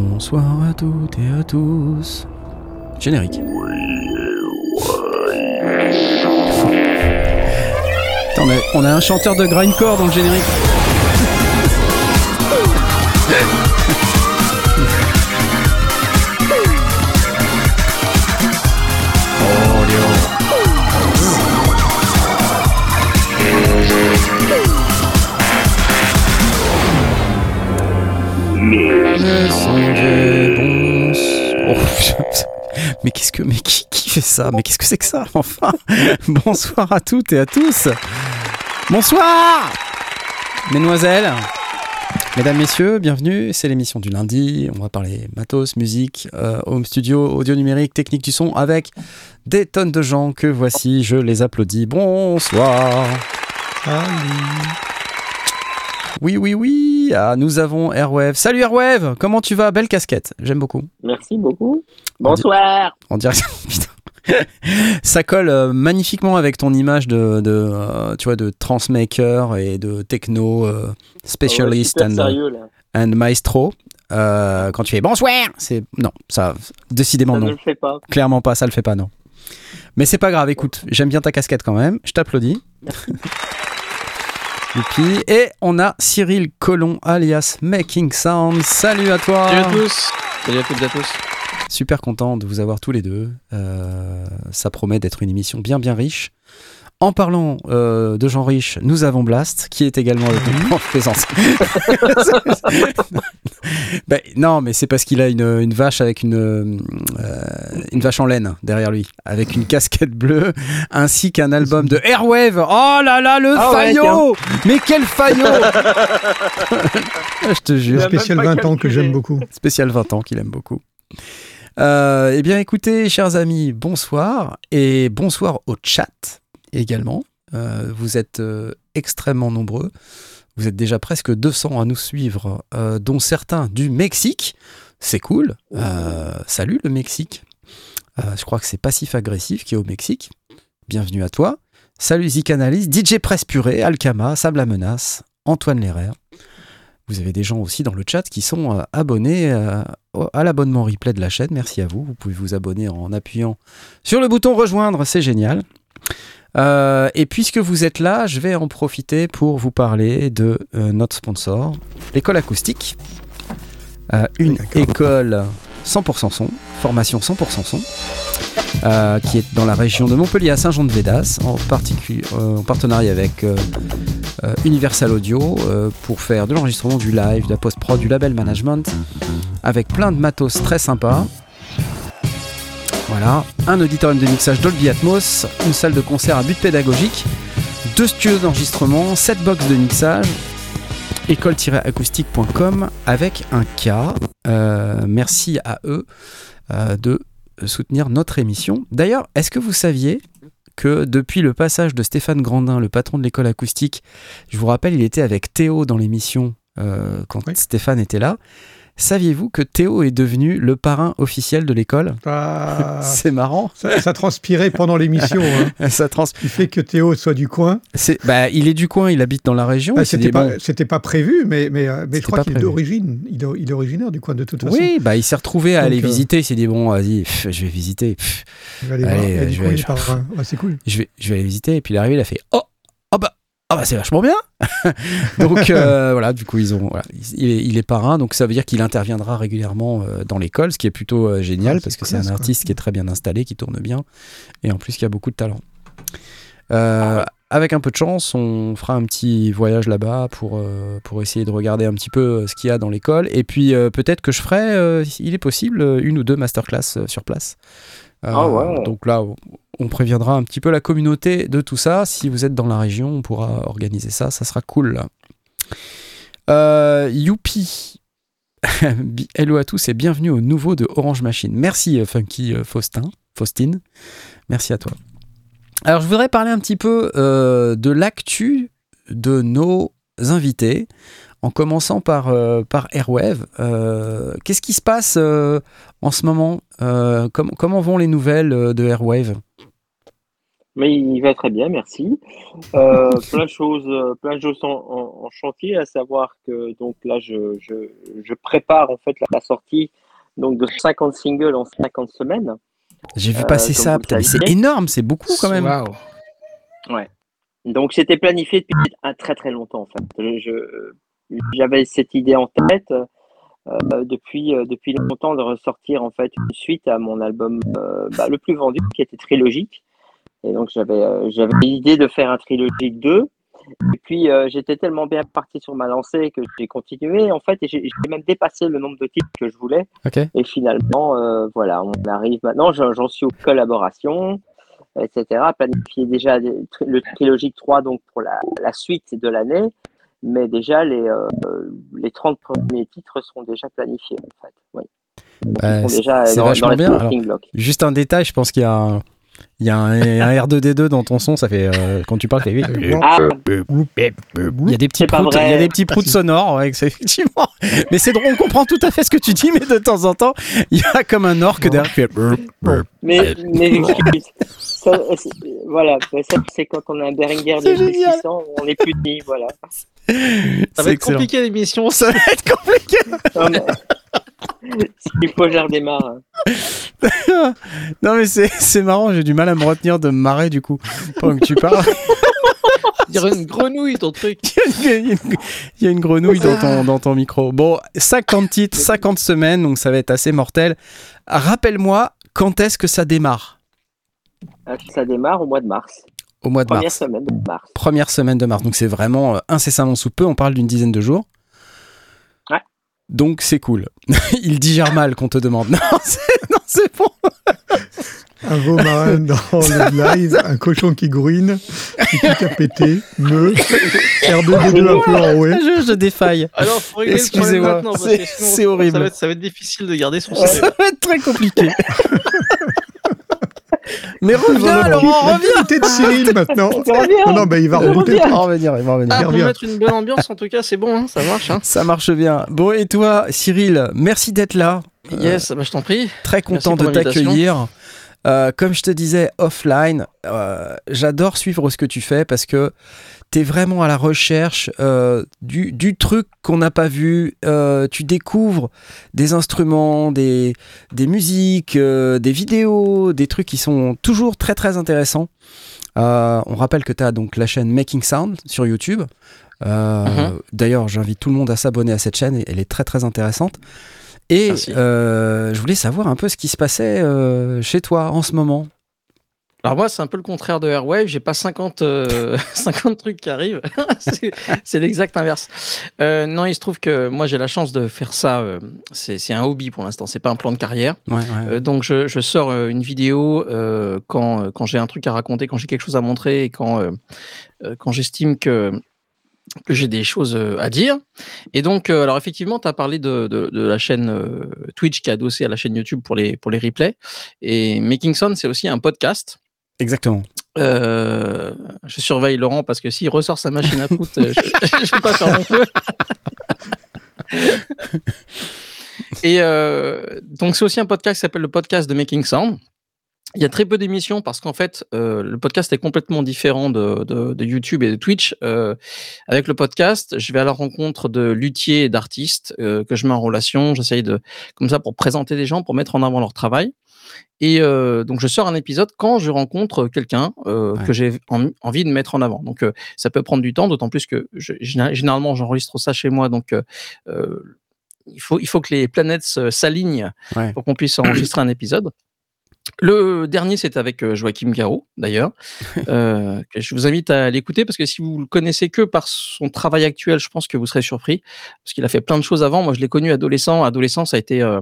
Bonsoir à toutes et à tous. Générique. Attends, mais on a un chanteur de grindcore dans le générique. Oh, mais qu'est-ce que, mais qui, qui fait ça? Mais qu'est-ce que c'est que ça Enfin, bonsoir à toutes et à tous. Bonsoir, mesdemoiselles, mesdames, messieurs, bienvenue. C'est l'émission du lundi. On va parler matos, musique, euh, home studio, audio numérique, technique du son avec des tonnes de gens que voici. Je les applaudis. Bonsoir. Oui, oui, oui. Ah, nous avons Airwave. Salut Airwave, comment tu vas? Belle casquette, j'aime beaucoup. Merci beaucoup. Bonsoir. En direct. Putain. Ça colle euh, magnifiquement avec ton image de, de, euh, tu vois, de transmaker et de techno euh, specialist super and, sérieux, and maestro. Quand tu fais bonsoir, c'est non, ça décidément Ça non, ne le fait pas. clairement pas, ça le fait pas non. Mais c'est pas grave, écoute, j'aime bien ta casquette quand même, je t'applaudis. Youpi. Et on a Cyril Collomb alias Making Sound. Salut à toi. Salut à tous Salut à toutes et à tous Super content de vous avoir tous les deux. Euh, ça promet d'être une émission bien bien riche. En parlant euh, de gens riches, nous avons Blast, qui est également avec nous. Plaisante. Ben, non, mais c'est parce qu'il a une, une vache avec une, euh, une vache en laine derrière lui, avec une casquette bleue, ainsi qu'un album de Airwave. Oh là là, le Ah ouais, faillot Mais quel faillot Je te jure. Spécial pas 20 ans que j'aime beaucoup. spécial 20 ans qu'il aime beaucoup. Euh, eh bien, écoutez, chers amis, bonsoir et bonsoir au chat également. Euh, vous êtes euh, extrêmement nombreux. Vous êtes déjà presque 200 à nous suivre, euh, dont certains du Mexique. C'est cool. Salut le Mexique. Je crois que c'est Passif Agressif qui est au Mexique. Bienvenue à toi. Salut Zicanalyse, DJ Presse Purée, Alkama, Sable à Menace, Antoine Lerrer. Vous avez des gens aussi dans le chat qui sont abonnés à l'abonnement replay de la chaîne. Merci à vous. Vous pouvez vous abonner en appuyant sur le bouton rejoindre. C'est génial. Euh, et puisque vous êtes là, je vais en profiter pour vous parler de euh, notre sponsor, l'école acoustique. Euh, une école 100% son, formation 100% son, qui est dans la région de Montpellier à Saint-Jean-de-Védas, en, en partenariat avec Universal Audio pour faire de l'enregistrement, du live, de la post-prod, du label management, avec plein de matos très sympas. Voilà, un auditorium de mixage Dolby Atmos, une salle de concert à but pédagogique, deux studios d'enregistrement, sept box de mixage, école-acoustique.com avec un K. Euh, merci à eux euh, de soutenir notre émission. D'ailleurs, est-ce que vous saviez que depuis le passage de Stéphane Grandin, le patron de l'école acoustique, je vous rappelle, il était avec Théo dans l'émission euh, quand Oui. Stéphane était là. Saviez-vous que Théo est devenu le parrain officiel de l'école Ah, C'est marrant. ça, ça transpirait pendant l'émission. hein. Ça trans... Du fait que Théo soit du coin. c'est- bah, il est du coin, il habite dans la région. Ah, il s'est c'était pas, bon, c'était pas prévu, mais, mais, euh, mais je crois qu'il est d'origine. Il, est- il est originaire du coin de toute façon. oui, bah, il s'est retrouvé à Donc, aller euh, visiter. Il s'est dit, bon, vas-y, je vais visiter. pff, Je vais Allez. Il je vais il. Ouais, c'est cool. je vais, je vais aller visiter. Et puis il est arrivé, il a fait Oh, oh bah, c'est vachement bien. donc euh, voilà, du coup ils ont, voilà, il, est, il est parrain, donc ça veut dire qu'il interviendra régulièrement euh, dans l'école, ce qui est plutôt euh, génial Ah, parce que c'est un quoi. artiste qui est très bien installé, qui tourne bien, et en plus qui a beaucoup de talent. Euh, avec un peu de chance, on fera un petit voyage là-bas pour, pour essayer de regarder un petit peu ce qu'il y a dans l'école. Et puis peut-être que je ferai, il est possible, une ou deux masterclass sur place. Euh, Ah. Donc là, on- préviendra un petit peu la communauté de tout ça. Si vous êtes dans la région, on pourra organiser ça. Ça sera cool. Euh, youpi Hello à tous et bienvenue au nouveau de Orange Machine. Merci euh, Funky euh, Faustin, Faustine. Merci à toi. Alors je voudrais parler un petit peu euh, de l'actu de nos invités, en commençant par, euh, par Airwave. Euh, Qu'est-ce qui se passe euh, en ce moment Euh, com- Comment vont les nouvelles de Airwave? Mais il va très bien, merci. Euh, plein de choses, plein de choses en, en- en chantier, à savoir que donc là, je, je, je prépare en fait la, la sortie donc de 50 singles en 50 semaines. J'ai vu passer ça. c'est énorme, c'est beaucoup quand même. Waouh. Donc c'était planifié depuis un très très longtemps en fait. Je- je- J'avais cette idée en tête euh, depuis euh, depuis longtemps de ressortir en fait une suite à mon album euh, bah, le plus vendu qui était trilogique. Et donc j'avais euh, j'avais l'idée de faire un trilogique 2. Et puis euh, j'étais tellement bien parti sur ma lancée que j'ai continué en fait et j'ai même dépassé le nombre de titres que je voulais. Ok. Et finalement, euh, voilà, on arrive maintenant, j'en suis aux collaborations, etc. Planifier déjà le trilogique 3 donc pour la, la suite de l'année, mais déjà les, euh, les 30 premiers titres sont déjà planifiés en fait. Oui. Bah, c'est- déjà c'est dans, vachement bien. Juste un détail, je pense qu'il y a un, il y a un, un R2D2 dans ton son, ça fait euh, quand tu parles, ça fait- Ah, il y a des petits proutes, il y a des petits proutes sonores, ouais, c'est effectivement. Mais c'est drôle, on comprend tout à fait ce que tu dis, mais de temps en temps, il y a comme un orque derrière qui fait. mais. Ça, voilà, ça, c'est quand on a un Behringer de C'est génial. 1600, on est plus ni, voilà. Ça C'est va être excellent. compliqué l'émission. Ça va être compliqué. S'il faut, je redémarre. Non, mais c'est c'est marrant, j'ai du mal à me retenir de me marrer du coup. Pendant que tu parles, Dire une grenouille, ton truc. il y a une- il y a une grenouille dans ton, dans ton micro. Bon, 50 titres, 50 semaines, donc ça va être assez mortel. Rappelle-moi, quand est-ce que ça démarre? Euh, Ça démarre au mois de mars. Au mois de Première mars. semaine de mars. Première semaine de mars. Donc c'est vraiment euh, incessamment sous peu. On parle d'une dizaine de jours. Ouais. Donc c'est cool. Il digère mal qu'on te demande. Non, c'est non, c'est bon. Un veau marin dans le live, un cochon qui grouine, qui pique à péter, me, R2D2 un peu enroué. Je, je défaille. Alors, faut régler Excusez-moi, c'est- que sinon, c'est horrible. Ça va, être, ça va être difficile de garder son Ça secret. va être très compliqué. Mais reviens, Laurent, la reviens. qualité de Cyril maintenant. Non, non, bah, il va remonter. Il va revenir, il va revenir. Ah, Il pour revient. mettre une bonne ambiance, en tout cas, c'est bon, hein, ça marche. Hein. Ça marche bien. Bon, et toi, Cyril, merci d'être là. Yes, bah, je t'en prie. Très content Merci de t'accueillir. Euh, comme je te disais offline, euh, j'adore suivre ce que tu fais parce que tu es vraiment à la recherche euh, du, du truc qu'on n'a pas vu. Euh, tu découvres des instruments, des, des musiques, euh, des vidéos, des trucs qui sont toujours très très intéressants. On rappelle que tu as donc la chaîne Making Sound sur YouTube. Mhm. D'ailleurs, j'invite tout le monde à s'abonner à cette chaîne, elle est très très intéressante. Et je voulais savoir un peu ce qui se passait chez toi en ce moment. Alors moi, c'est un peu le contraire de Airwave. J'ai pas 50, euh, 50 trucs qui arrivent. c'est l'exact inverse. Euh, non, il se trouve que moi, j'ai la chance de faire ça. euh, c'est un hobby pour l'instant. C'est pas un plan de carrière. Ouais, ouais. Euh, donc, je, je sors euh, une vidéo euh, quand, euh, quand j'ai un truc à raconter, quand j'ai quelque chose à montrer et quand, euh, euh, quand j'estime que, que j'ai des choses euh, à dire. Et donc, euh, alors effectivement, tu as parlé de, de, de la chaîne euh, Twitch qui est adossée à la chaîne YouTube pour les, pour les replays. Et Making Sound, c'est aussi un podcast. Exactement. Euh, je surveille Laurent parce que s'il ressort sa machine à foutre, euh, je ne vais pas faire mon feu. Et euh, donc, c'est aussi un podcast qui s'appelle le podcast de Making Sound. Il y a très peu d'émissions parce qu'en fait, le podcast est complètement différent de, de- YouTube et de Twitch. Avec le podcast, je vais à la rencontre de luthiers et d'artistes que je mets en relation. J'essaye de, comme ça, pour présenter des gens, pour mettre en avant leur travail. Et euh, donc, je sors un épisode quand je rencontre quelqu'un euh, Ouais. que j'ai en- envie de mettre en avant. Donc, euh, ça peut prendre du temps, d'autant plus que je- géné- généralement, j'enregistre ça chez moi. Donc, il, faut, il faut que les planètes s'alignent Ouais. pour qu'on puisse enregistrer un épisode. Le dernier, c'était avec Joachim Garraud, d'ailleurs. Euh, je vous invite à l'écouter parce que si vous le connaissez que par son travail actuel, je pense que vous serez surpris parce qu'il a fait plein de choses avant. Moi, je l'ai connu adolescent. Adolescent, ça a été euh,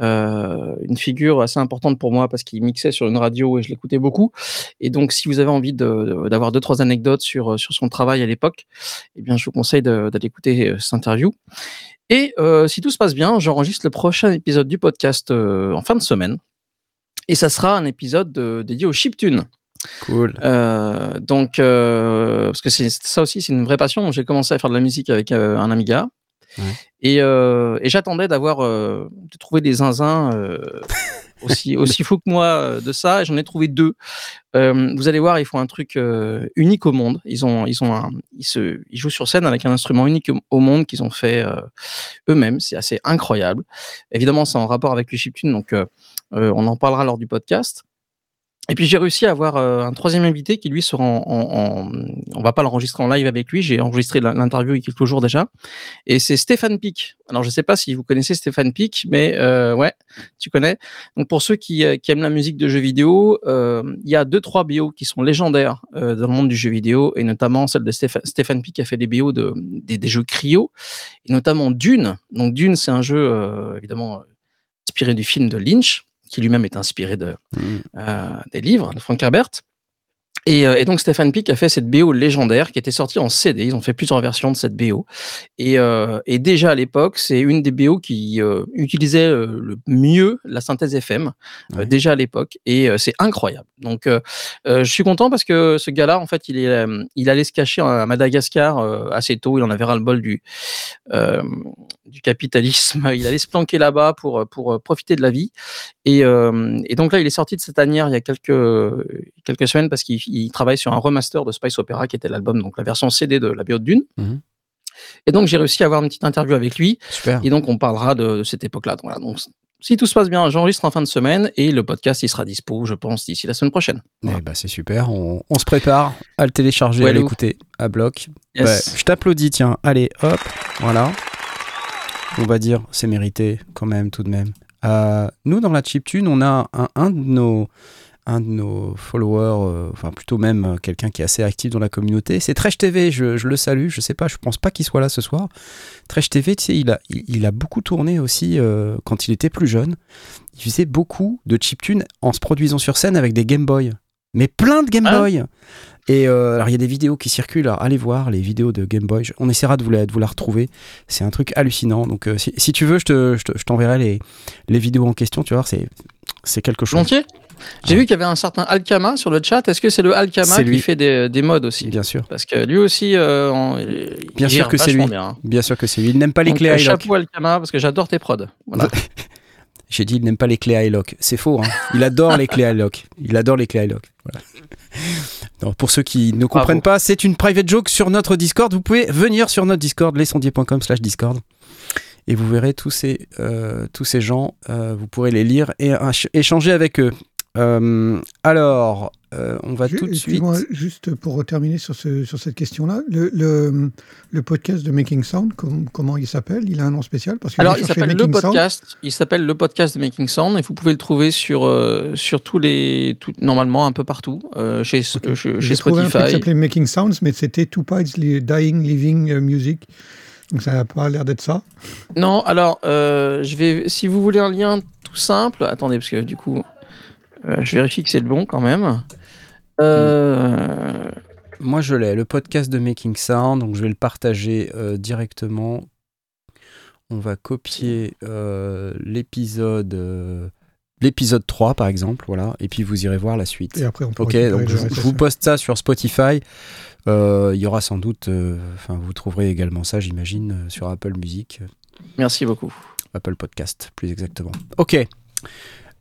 euh, une figure assez importante pour moi parce qu'il mixait sur une radio et je l'écoutais beaucoup. Et donc, si vous avez envie de- d'avoir deux, trois anecdotes sur, euh, sur son travail à l'époque, eh bien, je vous conseille d'aller écouter euh, cette interview. Et euh, si tout se passe bien, j'enregistre le prochain épisode du podcast euh, en fin de semaine. Et ça sera un épisode de- dédié au chiptune. Cool. Donc, parce que ça aussi, c'est une vraie passion. J'ai commencé à faire de la musique avec un Amiga. Ouais. Et, euh, et j'attendais d'avoir, euh, de trouver des zinzins euh, aussi, aussi fou que moi euh, de ça. J'en ai trouvé deux. Vous allez voir, ils font un truc unique au monde. Ils ont, ils ont, un, ils se, ils jouent sur scène avec un instrument unique au monde qu'ils ont fait eux-mêmes. C'est assez incroyable. Évidemment, c'est en rapport avec le chiptune, donc on en parlera lors du podcast. Et puis j'ai réussi à avoir euh, un troisième invité qui lui sera en, en, en- on va pas l'enregistrer en live avec lui. J'ai enregistré l'in- l'interview il y a quelques jours déjà. Et c'est Stéphane Pic. Alors je sais pas si vous connaissez Stéphane Pic, mais euh, ouais, tu connais. Donc pour ceux qui, euh, qui aiment la musique de jeux vidéo, euh, il y a deux trois BO qui sont légendaires euh, dans le monde du jeu vidéo et notamment celle de Stépha- Stéphane Pic a fait des BO de des, des jeux Cryo et notamment Dune. Donc Dune c'est un jeu euh, évidemment inspiré du film de Lynch qui lui-même est inspiré de Mhm. euh, des livres de Frank Herbert. Et, euh, et donc Stéphane Pic a fait cette BO légendaire qui était sortie en CD. Ils ont fait plusieurs versions de cette BO. Et, euh, et déjà à l'époque, c'est une des BO qui euh, utilisait le mieux la synthèse FM, euh, déjà à l'époque. Et c'est incroyable. Donc je suis content parce que ce gars-là, en fait, il, est, il allait se cacher à Madagascar assez tôt. Il en avait ras-le-bol du, euh, du capitalisme. Il allait se planquer là-bas pour, pour profiter de la vie. Et, et donc là, il est sorti de cette tanière il y a quelques, quelques semaines parce qu'il il travaille sur un remaster de Spice Opera qui était l'album, donc la version CD de la BO de Dune. Mhm. Et donc j'ai réussi à avoir une petite interview avec lui Super. et donc on parlera de, de cette époque-là. Donc, Voilà, donc si tout se passe bien, j'enregistre en fin de semaine et le podcast il sera dispo, je pense, d'ici la semaine prochaine. Voilà. Eh ben, c'est super. On, on se prépare à le télécharger, à Ouais, l'écouter à bloc. Yes. Ouais, je t'applaudis, tiens. Allez, hop, voilà. On va dire, c'est mérité quand même, tout de même. Euh, nous, dans la chiptune, on a un, un de nos un de nos followers, euh, enfin plutôt même euh, quelqu'un qui est assez actif dans la communauté, c'est Tresh TV, je, je le salue, je sais pas, je pense pas qu'il soit là ce soir. Tresh TV, tu sais, il a, il, il a beaucoup tourné aussi euh, quand il était plus jeune. Il faisait beaucoup de chiptunes en se produisant sur scène avec des Game Boy. Mais plein de Game Ah. Boy Et euh, alors il y a des vidéos qui circulent, alors allez voir les vidéos de Game Boy, on essaiera de vous la, de vous la retrouver, c'est un truc hallucinant. Donc euh, si, si tu veux, je te- je te- je t'enverrai les, les vidéos en question, tu vois, c'est, c'est quelque chose. Volontiers? J'ai vu qu'il y avait un certain Alkama sur le chat. Est-ce que c'est le Alkama qui fait des, des mods aussi Bien sûr, Parce que lui aussi, euh, il Bien sûr que c'est lui. bien, hein. bien sûr que c'est lui. Il n'aime pas les Donc, clés euh, chapeau Alkama parce que j'adore tes prods. Voilà. J'ai dit il n'aime pas les clés iLock. C'est faux, hein. Il adore les clés iLock. Il adore les clés iLock. Voilà. Pour ceux qui ne comprennent Bravo. pas, c'est une private joke sur notre Discord. Vous pouvez venir sur notre Discord, lesondier.com slash Discord. Et vous verrez tous ces, euh, tous ces gens, euh, vous pourrez les lire et échanger avec eux. Euh, alors, euh, on va tout de suite. excuse-moi, Juste pour terminer sur, ce, sur cette question-là, le, le, le podcast de Making Sound, com- comment il s'appelle? Il a un nom spécial parce que Alors, il s'appelle le Sound. podcast. Il s'appelle le podcast de Making Sound et vous pouvez le trouver sur euh, sur tous les tout- normalement un peu partout euh, chez Ok. euh, chez, J'ai chez trouvé un truc qui Spotify. s'appelait Making Sounds, mais c'était Two Pides Li- Dying Living Music. Donc ça n'a pas l'air d'être ça. Non, alors euh, je vais si vous voulez un lien tout simple. Attendez parce que du coup je vérifie que c'est le bon quand même. Euh, Moi, je l'ai, le podcast de Making Sound, donc je vais le partager euh, directement. On va copier euh, l'épisode euh, l'épisode 3, par exemple, voilà, et puis vous irez voir la suite. Et après, on peut Ok, donc je, je vous poste ça sur Spotify. Euh, Il y aura sans doute, euh, enfin, vous trouverez également ça, j'imagine, euh, sur Apple Music, euh, merci beaucoup. Apple Podcast, plus exactement. Ok.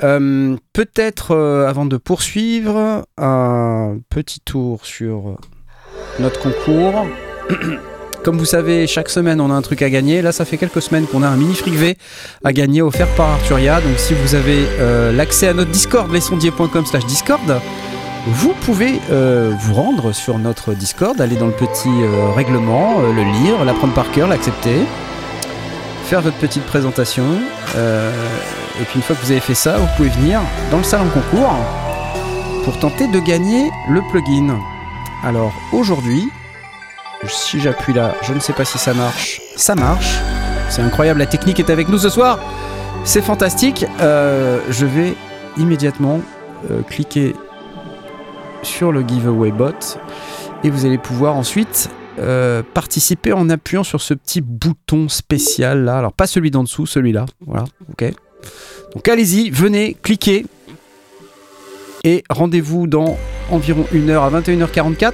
Euh, Peut-être, euh, avant de poursuivre, un petit tour sur notre concours. Comme vous savez, chaque semaine, on a un truc à gagner. Là, ça fait quelques semaines qu'on a un mini fric V à gagner offert par Arturia. Donc, si vous avez euh, l'accès à notre Discord, lesondier.com slash Discord, vous pouvez euh, vous rendre sur notre Discord, aller dans le petit euh, règlement, euh, le lire, l'apprendre par cœur, l'accepter, faire votre petite présentation. euh, et puis, une fois que vous avez fait ça, vous pouvez venir dans le salon concours pour tenter de gagner le plugin. Alors, aujourd'hui, si j'appuie là, je ne sais pas si ça marche. Ça marche. C'est incroyable, la technique est avec nous ce soir. C'est fantastique. Euh, je vais immédiatement euh, cliquer sur le giveaway bot et vous allez pouvoir ensuite euh, participer en appuyant sur ce petit bouton spécial là. Alors pas celui d'en dessous, celui-là. Voilà, ok. Donc allez-y, venez, cliquez et rendez-vous dans environ 1 heure à 21h44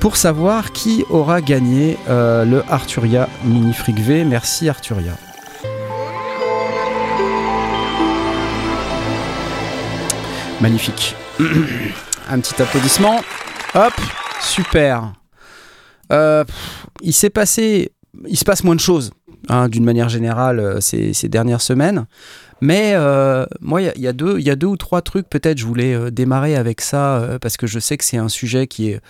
pour savoir qui aura gagné euh, le Arturia Mini Fric V. Merci Arturia. Magnifique. Un petit applaudissement. Hop, super. Euh, il s'est passé, il se passe moins de choses, hein, d'une manière générale, euh, ces, dernières semaines. Mais euh, moi, il y a- deux- ou trois trucs, peut-être, je voulais démarrer avec ça, parce que je sais que c'est un sujet qui est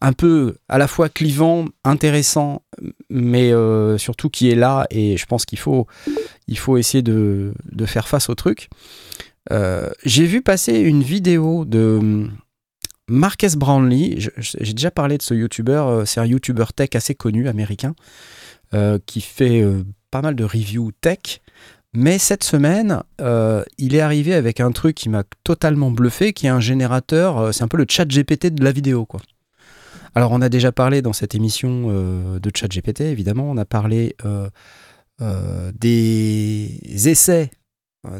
un peu à la fois clivant, intéressant, mais surtout qui est là, et je pense qu'il faut, essayer de, faire face au truc. J'ai vu passer une vidéo de Marques Brownlee. J'ai déjà parlé de ce YouTuber. euh, C'est un YouTuber tech assez connu, américain, euh, qui fait euh, pas mal de reviews tech. Mais cette semaine, il est arrivé avec un truc qui m'a totalement bluffé, qui est un générateur. C'est un peu le chat GPT de la vidéo, quoi. Alors, on a déjà parlé dans cette émission de chat GPT, évidemment. On a parlé des essais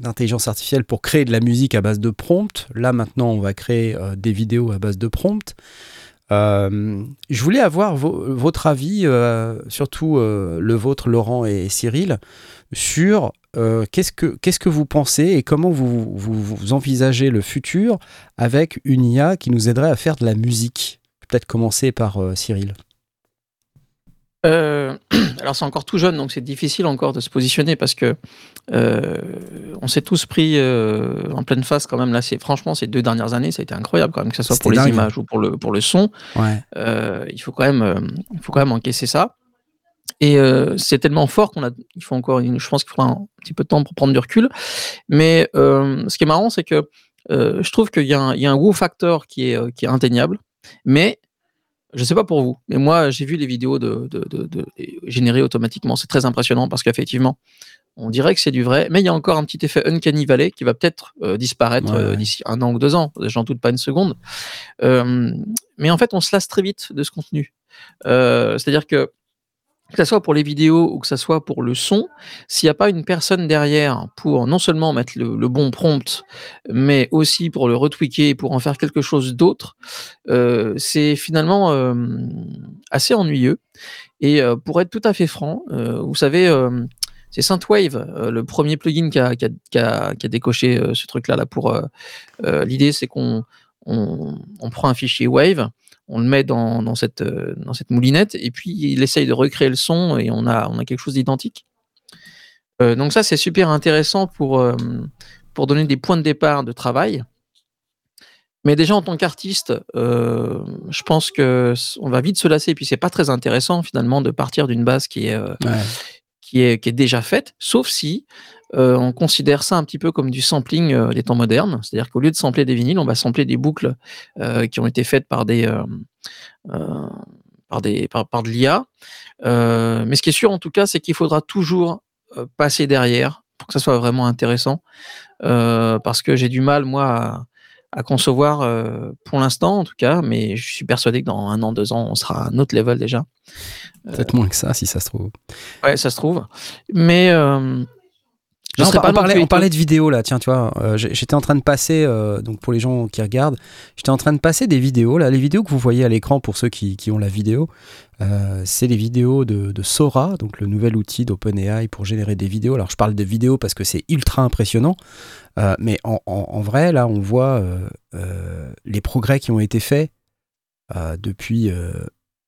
d'intelligence artificielle pour créer de la musique à base de prompt. Là, maintenant, on va créer euh, des vidéos à base de prompt. Euh, je voulais avoir vo- votre avis, euh, surtout euh, le vôtre, Laurent et Cyril, sur euh, qu'est-ce que qu'est-ce que vous pensez et comment vous, envisagez le futur avec une IA qui nous aiderait à faire de la musique? Peut-être commencer par euh, Cyril. Euh, alors c'est encore tout jeune, donc c'est difficile encore de se positionner parce que euh, on s'est tous pris euh, en pleine face quand même. Là, c'est franchement ces deux dernières années, ça a été incroyable quand même, que ce soit pour les images ou pour le pour le son. Ouais. Il faut quand même, il faut quand même encaisser ça. Et c'est tellement fort qu'on a, il faut encore, je pense qu'il faudra un petit peu de temps pour prendre du recul. Mais ce qui est marrant, c'est que je trouve qu'il y a un, il y a un wow factor qui est, qui est indéniable. Mais je sais pas pour vous, mais moi j'ai vu les vidéos de, de, de- de- générées automatiquement. C'est très impressionnant parce qu'effectivement, on dirait que c'est du vrai, mais il y a encore un petit effet uncanny valley qui va peut-être euh, disparaître Ouais, euh, d'ici un an ou deux ans. J'en doute pas une seconde. Euh, mais en fait, on se lasse très vite de ce contenu. C'est-à-dire que que ce soit pour les vidéos ou que ce soit pour le son, s'il n'y a pas une personne derrière pour non seulement mettre le, bon prompt, mais aussi pour le retweaker et pour en faire quelque chose d'autre, euh, c'est finalement euh, assez ennuyeux. Et euh, pour être tout à fait franc, vous savez, c'est Synthwave, le premier plugin qui a, décoché ce truc-là. Là, pour L'idée, c'est qu'on on, prend un fichier Wave, on le met dans, dans cette, euh, dans cette moulinette, et puis il essaye de recréer le son, et on a, quelque chose d'identique. Euh, donc ça, c'est super intéressant pour, euh, pour donner des points de départ de travail. Mais déjà en tant qu'artiste, je pense que on va vite se lasser. Et puis c'est pas très intéressant finalement de partir d'une base qui est. qui est déjà faite, sauf si euh, on considère ça un petit peu comme du sampling euh, des temps modernes. C'est-à-dire qu'au lieu de sampler des vinyles, on va sampler des boucles euh, qui ont été faites par des par des par, de l'IA. Mais ce qui est sûr en tout cas, c'est qu'il faudra toujours passer derrière pour que ça soit vraiment intéressant. Parce que j'ai du mal moi à, concevoir euh, pour l'instant en tout cas, mais je suis persuadé que dans un an, deux ans, on sera à un autre level déjà. Peut-être moins que ça, si ça se trouve. Ouais, ça se trouve. Mais euh, Non, serais on, parlait, plus on parlait de vidéos là, tiens, tu vois, euh, j'étais en train de passer, euh, donc pour les gens qui regardent, j'étais en train de passer des vidéos là, les vidéos que vous voyez à l'écran pour ceux qui, qui ont la vidéo, euh, c'est les vidéos de, de Sora, donc le nouvel outil d'OpenAI pour générer des vidéos. Alors je parle de vidéos parce que c'est ultra impressionnant, mais en, en- en vrai là, on voit les progrès qui ont été faits depuis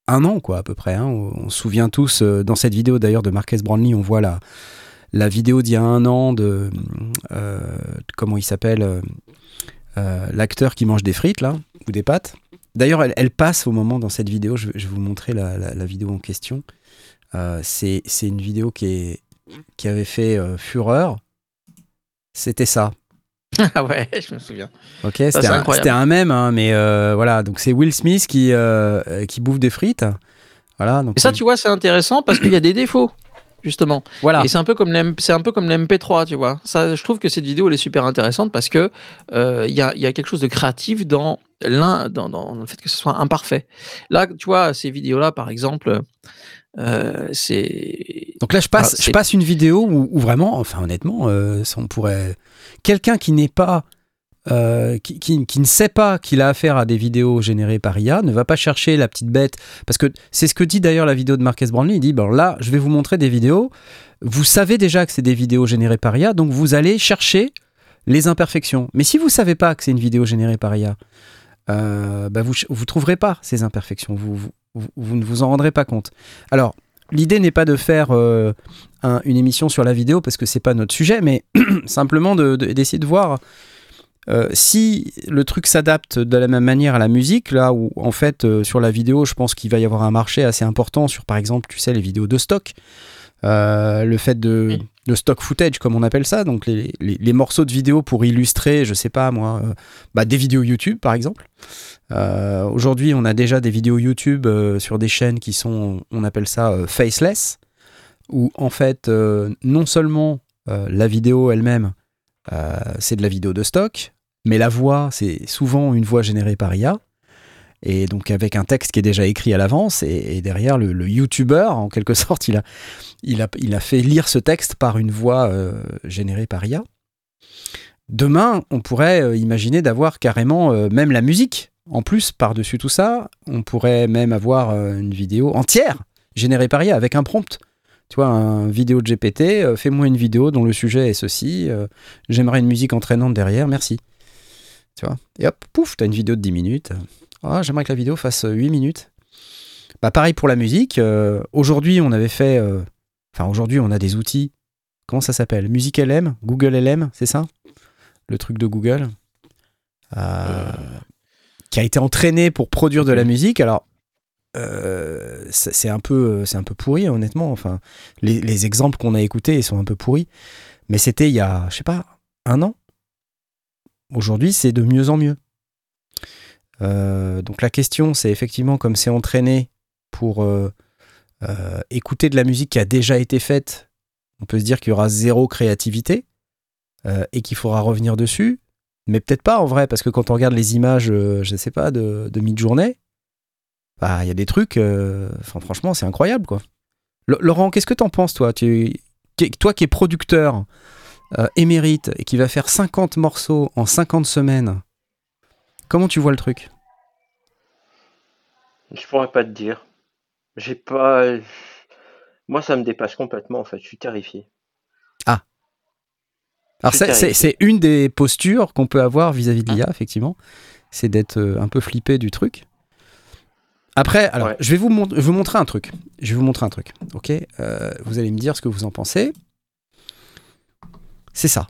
un an quoi à peu près. hein. On, on se souvient tous dans cette vidéo d'ailleurs de Marques Brownlee, on voit la la vidéo d'il y a un an de euh, comment il s'appelle euh, euh, l'acteur qui mange des frites là ou des pâtes. D'ailleurs, elle, elle passe au moment dans cette vidéo. Je, vais- je vais vous montrer la, la- la vidéo en question. C'est une vidéo qui, est, qui avait fait fureur. C'était ça. ah ouais, je me souviens. Ok, c'était un, mème, hein, mais euh, voilà. Donc c'est Will Smith qui, euh, qui bouffe des frites. Voilà. Donc Et ça, tu vois, c'est intéressant parce qu'il y a des défauts, justement. voilà. Et c'est un peu comme c'est un peu comme l'MP3, tu vois. Ça, je trouve que cette vidéo elle est super intéressante parce que euh, il y, a, y a quelque chose de créatif dans l'un, dans, dans le fait que ce soit imparfait. Là, tu vois, ces vidéos-là, par exemple, euh, c'est Donc là, je passe, je passe une vidéo où, où vraiment, enfin honnêtement, euh, ça, on pourrait. Quelqu'un qui n'est pas. Euh, qui, ne sait pas qu'il a affaire à des vidéos générées par IA ne va pas chercher la petite bête. Parce que c'est ce que dit d'ailleurs la vidéo de Marques Brownlee. Il dit bon, là, je vais vous montrer des vidéos. Vous savez déjà que c'est des vidéos générées par IA, donc vous allez chercher les imperfections. Mais si vous savez pas que c'est une vidéo générée par IA, euh, bah, vous vous trouverez pas ces imperfections. Vous, vous, ne vous en rendrez pas compte. Alors, l'idée n'est pas de faire euh, un- une émission sur la vidéo parce que c'est pas notre sujet, mais simplement de- de- d'essayer de, voir euh, si le truc s'adapte de la même manière à la musique. Là où, en fait, euh, sur la vidéo, je pense qu'il va y avoir un marché assez important sur, par exemple, tu sais, les vidéos de stock. Euh, le fait de, stock footage, comme on appelle ça, donc les, les- les morceaux de vidéo pour illustrer, je sais pas moi, bah, des vidéos YouTube par exemple. Aujourd'hui, on a déjà des vidéos YouTube sur des chaînes qui sont, on appelle ça faceless, où en fait, non seulement la vidéo elle-même, euh, c'est de la vidéo de stock, mais la voix, c'est souvent une voix générée par IA. Et donc avec un texte qui est déjà écrit à l'avance, et, derrière le, YouTuber, en quelque sorte, il a, fait lire ce texte par une voix euh, générée par IA. Demain, on pourrait euh, imaginer d'avoir carrément euh, même la musique. En plus, par-dessus tout ça, on pourrait même avoir une vidéo entière générée par IA avec un prompt. Tu vois, un vidéo de GPT, fais-moi une vidéo dont le sujet est ceci, j'aimerais une musique entraînante derrière, merci. Tu vois, et hop, pouf, t'as une vidéo de 10 minutes. Ah, j'aimerais que la vidéo fasse euh, 8 minutes. Bah, pareil pour la musique. euh, aujourd'hui, on avait fait. euh, Enfin, aujourd'hui, on a des outils. Comment ça s'appelle? Musique LM Google LM, c'est ça? Le truc de Google Euh, Qui a été entraîné pour produire de la musique. Alors, euh, c'est c'est un, peu, c'est un peu pourri, honnêtement. Enfin, les, les exemples qu'on a écoutés ils sont un peu pourris. Mais c'était il y a, je sais pas, un an? Aujourd'hui, c'est de mieux en mieux. Euh, donc la question, c'est effectivement comme c'est entraîné pour euh, euh, écouter de la musique qui a déjà été faite, on peut se dire qu'il y aura zéro créativité et qu'il faudra revenir dessus. Mais peut-être pas en vrai, parce que quand on regarde les images, je sais pas, de, de mid-journée, bah, il y a des trucs, franchement, c'est incroyable quoi. Laurent, qu'est-ce que t'en penses toi? Toi qui es producteur euh, émérite et qui va faire 50 morceaux en 50 semaines, comment tu vois le truc? Je pourrais pas te dire. J'ai pas. Moi, ça me dépasse complètement en fait. Je suis terrifié. Alors Je suis c'est- une des postures qu'on peut avoir vis-à-vis de l'IA, effectivement, c'est d'être euh, un peu flippé du truc. Après, alors, Ouais. je vais vous, mon- je vais vous montrer un truc. Je vais vous montrer un truc, ok? Euh, Vous allez me dire ce que vous en pensez. C'est ça.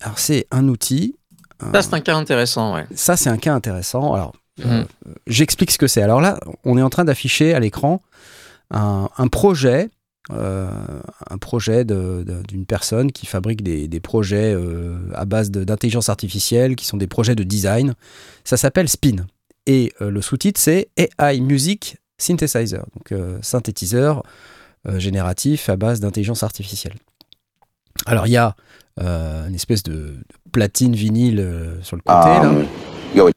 Alors, c'est un outil. Ça, c'est un cas intéressant, ouais. ça, c'est un cas intéressant. Alors, euh, Mhm. j'explique ce que c'est. Alors là, on est en train d'afficher à l'écran un, un projet, euh, un projet de- d'une personne qui fabrique des, des projets euh, à base d'intelligence artificielle, qui sont des projets de design. Ça s'appelle Spin. Et euh, le sous-titre, c'est AI Music Synthesizer, donc euh, synthétiseur euh, génératif à base d'intelligence artificielle. Alors, il y a euh, une espèce de, de platine vinyle euh, sur le côté. là.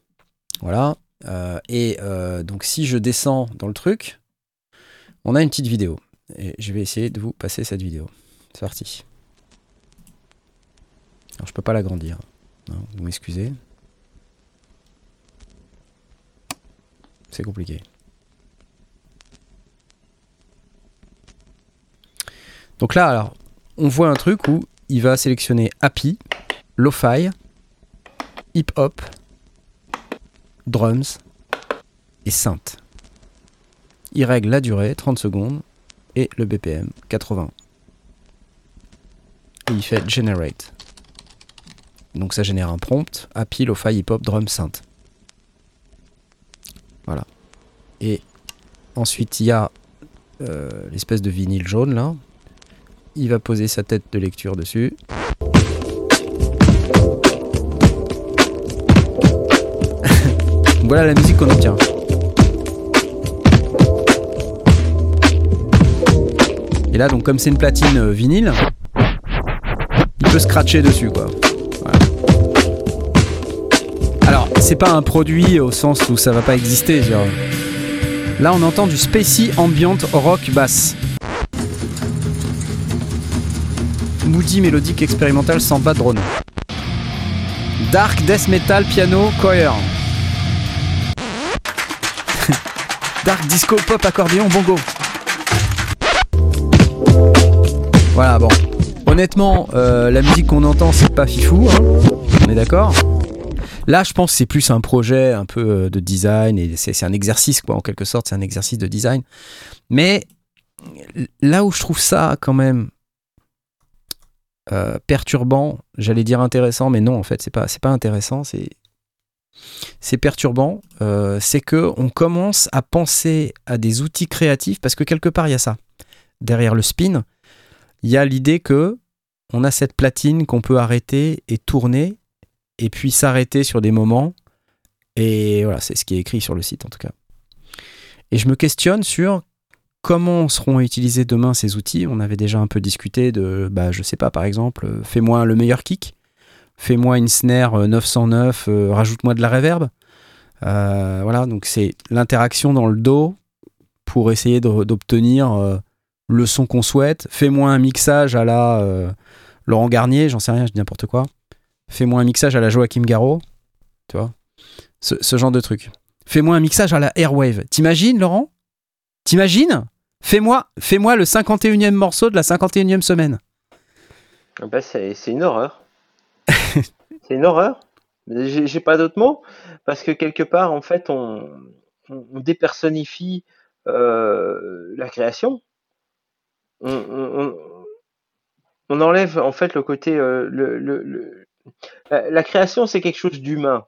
Voilà. Euh, et donc, si je descends dans le truc, on a une petite vidéo. Et je vais essayer de vous passer cette vidéo. C'est parti. Alors, je peux pas l'agrandir. Vous m'excusez. C'est compliqué. Donc là, alors, on voit un truc où il va sélectionner Happy, Lo-Fi, Hip Hop, drums et synth. Il règle la durée, 30 secondes, et le BPM, 80. Et il fait generate. Donc ça génère un prompt, happy, lo-fi, hip-hop, drum, synth. Voilà. Et ensuite il y a euh, l'espèce de vinyle jaune là. Il va poser sa tête de lecture dessus. Voilà la musique qu'on obtient. Et là, donc, comme c'est une platine euh, vinyle, il peut scratcher dessus, quoi. Alors, c'est pas un produit au sens où ça va pas exister. Là, on entend du spacey ambient rock bass. Moody mélodique expérimental sans bas drone. Dark death metal piano choir. Dark disco pop accordéon bongo. Voilà bon. Hon- honnêtement, euh, la musique qu'on entend, c'est pas fifou, hein. on est d'accord? Là, je pense c'est plus un projet un peu euh, de design et c'est un exercice, quoi, en quelque sorte, c'est un exercice de design. Mais là où je trouve ça quand même euh, perturbant, j'allais dire intéressant, mais non, en fait, c'est pas, c'est pas intéressant, c'est c'est perturbant, euh, c'est que on commence à penser à des outils créatifs parce que quelque part il y a ça. Derrière le spin, il y a l'idée que on a cette platine qu'on peut arrêter et tourner et puis s'arrêter sur des moments. Et voilà, c'est ce qui est écrit sur le site en tout cas. Et je me questionne sur comment seront utilisés demain ces outils. On avait déjà un peu discuté de, bah, je sais pas, par exemple, euh, fais-moi le meilleur kick, fais-moi une snare euh, 909, euh, rajoute-moi de la reverb. Euh, voilà, donc c'est l'interaction dans le dos pour essayer d'obtenir euh, le son qu'on souhaite. Fais-moi un mixage à la euh, Laurent Garnier, j'en sais rien, je dis n'importe quoi. Fais-moi un mixage à la Joachim Garraud, tu vois, ce, ce genre de truc. Fais-moi un mixage à la Airwave. T'imagines, Laurent? T'imagines? Fais-moi fais le 51e morceau de la 51e semaine. Ah bah, c'est une horreur. c'est une horreur. J'ai pas d'autre mot parce que quelque part, en fait, on, on, on dépersonnifie euh, la création. On, enlève en fait le côté euh, la création, c'est quelque chose d'humain,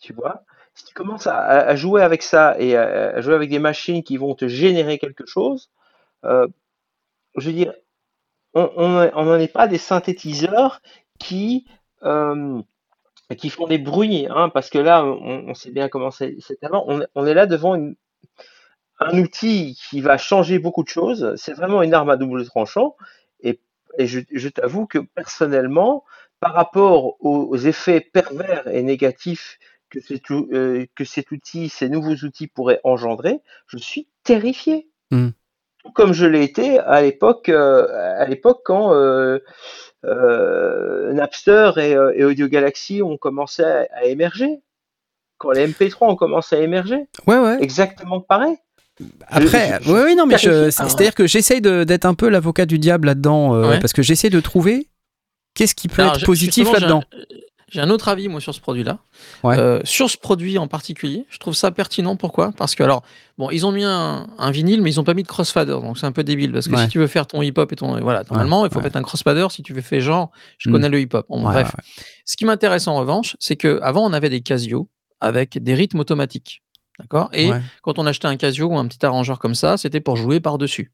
tu vois. Si tu commences à, jouer avec ça et à, jouer avec des machines qui vont te générer quelque chose, euh, je veux dire, on n'en est pas des synthétiseurs qui, euh, qui font des bruits, hein, parce que là, on, sait bien comment c'est avant. On, est là devant un outil qui va changer beaucoup de choses. C'est vraiment une arme à double tranchant. Et, je, t'avoue que personnellement, par rapport aux effets pervers et négatifs que cet, ou- euh, que cet outil, ces nouveaux outils pourraient engendrer, je suis terrifié. Tout Comme je l'ai été à l'époque, euh, à l'époque quand euh, euh, Napster et, euh, et Audio Galaxy ont commencé à, à émerger, quand les MP3 ont commencé à émerger, Ouais, ouais. exactement pareil. Après, oui, oui, non, mais c'est-à-dire que j'essaye d'être un peu l'avocat du diable là-dedans, euh, Ouais. parce que j'essaie de trouver qu'est-ce qui peut Alors, être positif là-dedans. J'ai un autre avis, moi, sur ce produit-là. Ouais. Euh, sur ce produit en particulier, je trouve ça pertinent. Pourquoi? Parce que, alors, bon, ils ont mis un, un vinyle, mais ils ont pas mis de crossfader. Donc, c'est un peu débile. Parce que Ouais. si tu veux faire ton hip-hop et ton. Voilà, normalement, il faut mettre un crossfader si tu veux faire genre, je Mm. connais le hip-hop. Bon, bref. Ce qui m'intéresse en revanche, c'est que avant on avait des Casio avec des rythmes automatiques. D'accord? Et quand on achetait un Casio ou un petit arrangeur comme ça, c'était pour jouer par-dessus.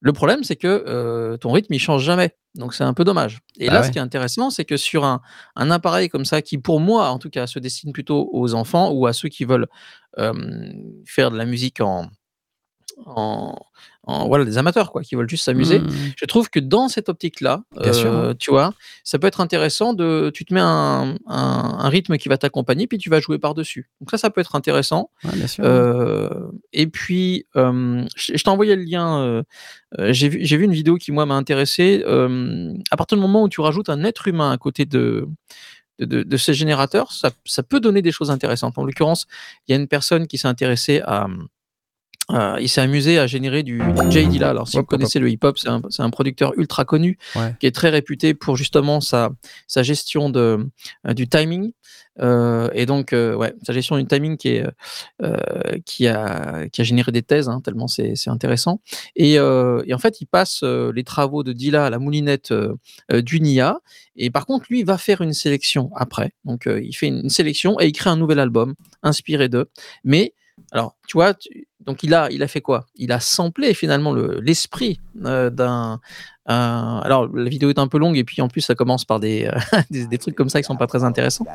Le problème, c'est que euh, ton rythme, il change jamais. Donc, c'est un peu dommage. Et Bah là, ouais. ce qui est intéressant, c'est que sur un, un appareil comme ça, qui pour moi, en tout cas, se destine plutôt aux enfants ou à ceux qui veulent euh, faire de la musique en, en, en- voilà, des amateurs, quoi, qui veulent juste s'amuser. Mmh. Je trouve que dans cette optique-là, euh, tu vois, ça peut être intéressant de. Tu te mets un, un- un rythme qui va t'accompagner, puis tu vas jouer par-dessus. Donc ça, ça peut être intéressant. Ouais, bien sûr. Euh, et puis, euh, je t'ai envoyé le lien. J'ai vu, une vidéo qui, moi, m'a intéressé. à partir du moment où tu rajoutes un être humain à côté de. De, de- de ces générateurs, ça, ça peut donner des choses intéressantes. En l'occurrence, il y a une personne qui s'est intéressée à, euh, il s'est amusé à générer du, du Jay Dilla. Alors, si Hop, vous hop, connaissez le hip-hop, c'est un, producteur ultra connu Ouais. qui est très réputé pour justement sa, sa gestion de, euh, du timing. Euh, et donc, euh, ouais, sa gestion du timing qui, est, qui, a, qui a généré des thèses, hein, tellement c'est intéressant. Et, et en fait, il passe les travaux de Dilla à la moulinette du NIA. Et par contre, lui, il va faire une sélection après. Donc, il fait une, une sélection et il crée un nouvel album inspiré d'eux. Mais alors, tu vois, tu- donc il a, il a fait quoi? Il a samplé finalement le- l'esprit euh, d'un. un- alors, la vidéo est un peu longue et puis en plus, ça commence par des, euh, des, des trucs comme ça qui sont pas très intéressants.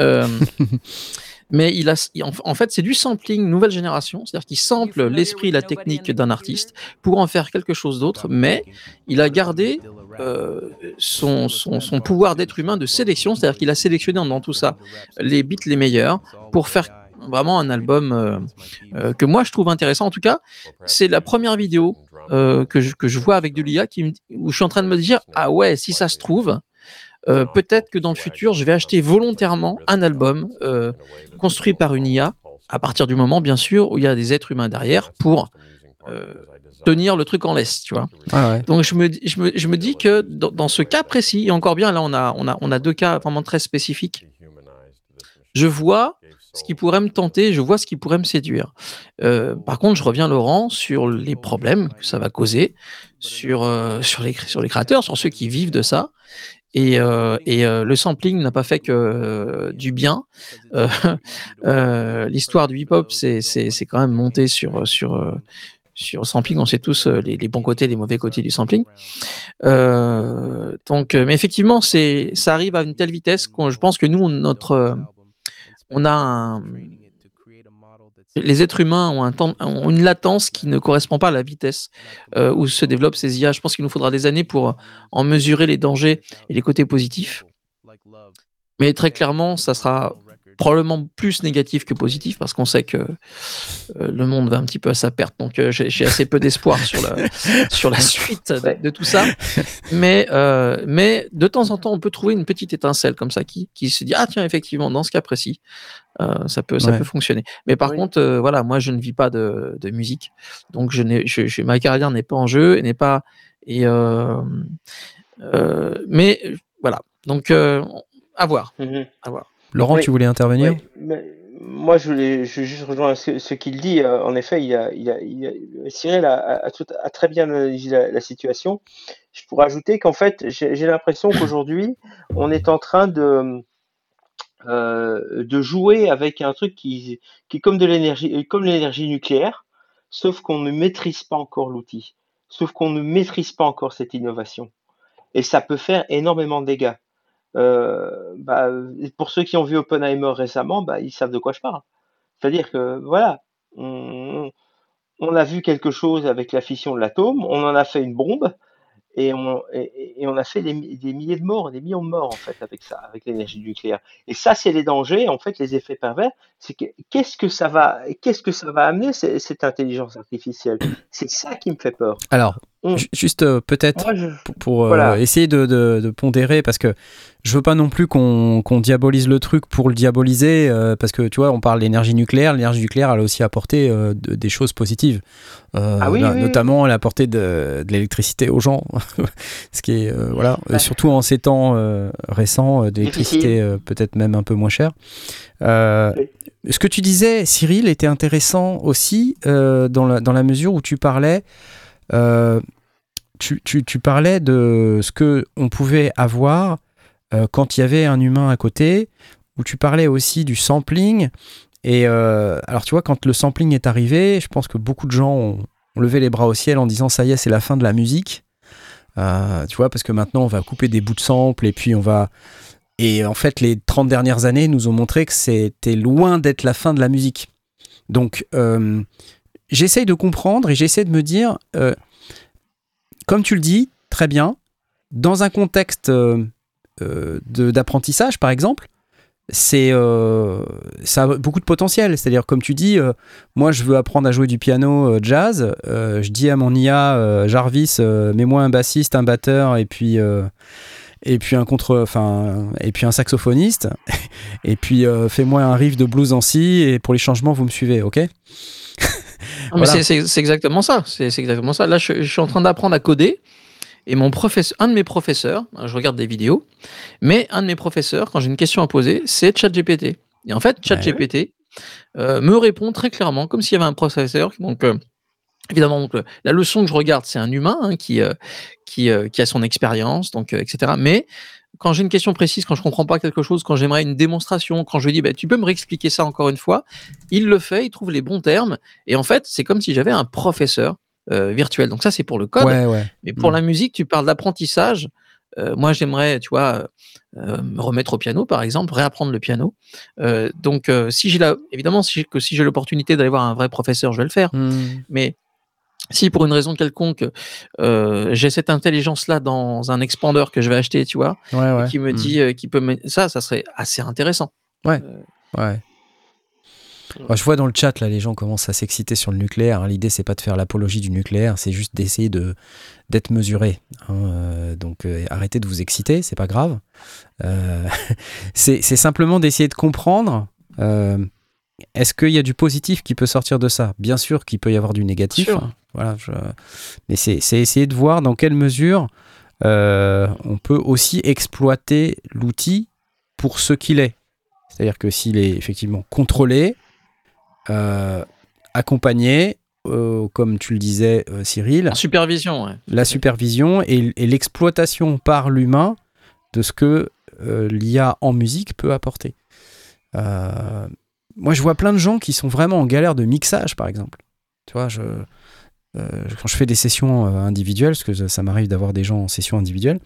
Euh, mais il a, en, en fait, c'est du sampling nouvelle génération, c'est-à-dire qu'il sample l'esprit, la technique d'un artiste pour en faire quelque chose d'autre, mais il a gardé euh, son, son, son pouvoir d'être humain de sélection, c'est-à-dire qu'il a sélectionné dans tout ça les beats les meilleurs pour faire vraiment un album euh, euh, que moi je trouve intéressant. En tout cas, c'est la première vidéo euh, que, je, que je vois avec de l'IA où je suis en train de me dire ah ouais, si ça se trouve, peut-être que dans le futur, je vais acheter volontairement un album construit par une IA, à partir du moment, bien sûr, où il y a des êtres humains derrière pour tenir le truc en laisse, tu vois. Ah ouais. Donc je me, dis- je me, je me dis que dans, dans ce cas précis, et encore bien, là on a, on a, on a deux cas vraiment très spécifiques, je vois ce qui pourrait me tenter, je vois ce qui pourrait me séduire. Euh, par contre, je reviens, Laurent, sur les problèmes que ça va causer, sur, euh, les, créateurs, sur ceux qui vivent de ça. Et, euh, le sampling n'a pas fait que du bien. L'histoire du hip-hop, c'est quand même monté sur, le sampling. On sait tous les, bons côtés, les mauvais côtés du sampling. Donc, mais effectivement, ça arrive à une telle vitesse qu'on je pense que nous, notre, on a un, les êtres humains ont, une latence qui ne correspond pas à la vitesse euh, où se développent ces IA. Je pense qu'il nous faudra des années pour en mesurer les dangers et les côtés positifs. Mais très clairement, ça sera probablement plus négatif que positif parce qu'on sait que euh, le monde va un petit peu à sa perte. Donc euh, j'ai assez peu d'espoir sur la, sur la suite de, de tout ça. Mais, euh, mais de temps en temps, on peut trouver une petite étincelle comme ça qui, qui se dit Ah, tiens, effectivement, dans ce cas précis, euh, ça, peut, ça peut fonctionner. Mais par Oui. contre, euh, voilà, moi, je ne vis pas de, de musique. Donc je n'ai, je, je- ma carrière n'est pas en jeu et n'est pas. Et, euh, euh, mais voilà. Donc, euh, à voir. Mhm. À voir. Laurent, Oui. tu voulais intervenir? Oui, mais moi, je voulais je juste rejoindre ce, ce qu'il dit. Euh, en effet, il a, il a, il a- Cyril a, a- a tout- a très bien analysé la, la situation. Je pourrais ajouter qu'en fait, j'ai j'ai l'impression qu'aujourd'hui, on est en train de, euh, de jouer avec un truc qui, qui est comme de l'énergie, comme l'énergie nucléaire, sauf qu'on ne maîtrise pas encore l'outil, sauf qu'on ne maîtrise pas encore cette innovation. Et ça peut faire énormément de dégâts. Euh, bah, pour ceux qui ont vu Oppenheimer récemment, bah, ils savent de quoi je parle. C'est-à-dire que voilà, on, a vu quelque chose avec la fission de l'atome, on en a fait une bombe et on, a fait des, des milliers de morts, des millions de morts en fait avec ça, avec l'énergie nucléaire. Et ça, c'est les dangers, en fait, les effets pervers. C'est que qu'est-ce que ça va, qu'est-ce que ça va amener cette intelligence artificielle? C'est ça qui me fait peur. Alors, ju- juste euh, peut-être je, pour, euh, essayer de, de- de pondérer parce que je veux pas non plus qu'on diabolise le truc pour le diaboliser euh, parce que tu vois on parle d'énergie nucléaire l'énergie nucléaire elle a aussi apporté euh, de- des choses positives Euh, Ah oui, là, oui, oui. notamment elle a apporté de, l'électricité aux gens ce qui est voilà Ouais. surtout en ces temps récents d'électricité peut-être même un peu moins chère Oui. Ce que tu disais Cyril était intéressant aussi euh, dans, la, mesure où tu parlais euh, tu, parlais de ce que on pouvait avoir euh, quand il y avait un humain à côté, où tu parlais aussi du sampling. Et alors, tu vois, quand le sampling est arrivé, je pense que beaucoup de gens ont, levé les bras au ciel en disant ça y est, c'est la fin de la musique. Tu vois, parce que maintenant, on va couper des bouts de sample et puis on va. Et en fait, les 30 dernières années nous ont montré que c'était loin d'être la fin de la musique. Donc, euh, j'essaye de comprendre et j'essaie de me dire, euh, comme tu le dis, très bien, dans un contexte euh, d'apprentissage, par exemple, c'est ça a beaucoup de potentiel. C'est-à-dire, comme tu dis, moi, je veux apprendre à jouer du piano jazz. je dis à mon IA, Jarvis, mets-moi un bassiste, un batteur et puis et puis un contre, enfin et puis un saxophoniste. et puis euh, fais-moi un riff de blues en si. Et pour les changements, vous me suivez, ok? Voilà. c'est- exactement ça. C'est exactement ça. Là, je, je suis en train d'apprendre à coder. Et mon professeur, un de mes professeurs, je regarde des vidéos, mais un de mes professeurs, quand j'ai une question à poser, c'est ChatGPT. Et en fait, ChatGPT euh, me répond très clairement, comme s'il y avait un professeur. Donc, euh, évidemment, donc, la leçon que je regarde, c'est un humain hein, qui, euh, qui, euh, qui a son expérience, donc, euh, etc. Mais quand j'ai une question précise, quand je comprends pas quelque chose, quand j'aimerais une démonstration, quand je lui dis, bah, tu peux me réexpliquer ça encore une fois, il le fait, il trouve les bons termes. Et en fait, c'est comme si j'avais un professeur virtuel. Donc ça, c'est pour le code. Ouais, ouais. Mais pour Mm. la musique, tu parles d'apprentissage. Moi, j'aimerais, tu vois, me remettre au piano, par exemple, réapprendre le piano. Donc, si j'ai la, évidemment, si que si j'ai l'opportunité d'aller voir un vrai professeur, je vais le faire. Hmm. Mais si pour une raison quelconque, euh, j'ai cette intelligence-là dans un expander que je vais acheter, tu vois, Ouais, ouais. qui me Hmm. dit, euh, qui peut, me- ça, ça serait assez intéressant. Ouais. Bah, je vois dans le chat là, les gens commencent à s'exciter sur le nucléaire. hein. L'idée c'est pas de faire l'apologie du nucléaire, c'est juste d'essayer de d'être mesuré. hein. Euh, donc euh, arrêtez de vous exciter, c'est pas grave. Euh, c'est c'est simplement d'essayer de comprendre euh, est-ce qu'il y a du positif qui peut sortir de ça? Bien sûr qu'il peut y avoir du négatif. Hein. Voilà, je- Mais c'est essayer de voir dans quelle mesure euh, on peut aussi exploiter l'outil pour ce qu'il est. C'est-à-dire que s'il est effectivement contrôlé, euh, accompagné, euh, comme tu le disais, Cyril, En supervision, ouais. la supervision et, et l'exploitation par l'humain de ce que l'IA en musique peut apporter. Moi, je vois plein de gens qui sont vraiment en galère de mixage, par exemple. Tu vois, euh, quand je fais des sessions euh, individuelles, parce que ça- m'arrive d'avoir des gens en session individuelle,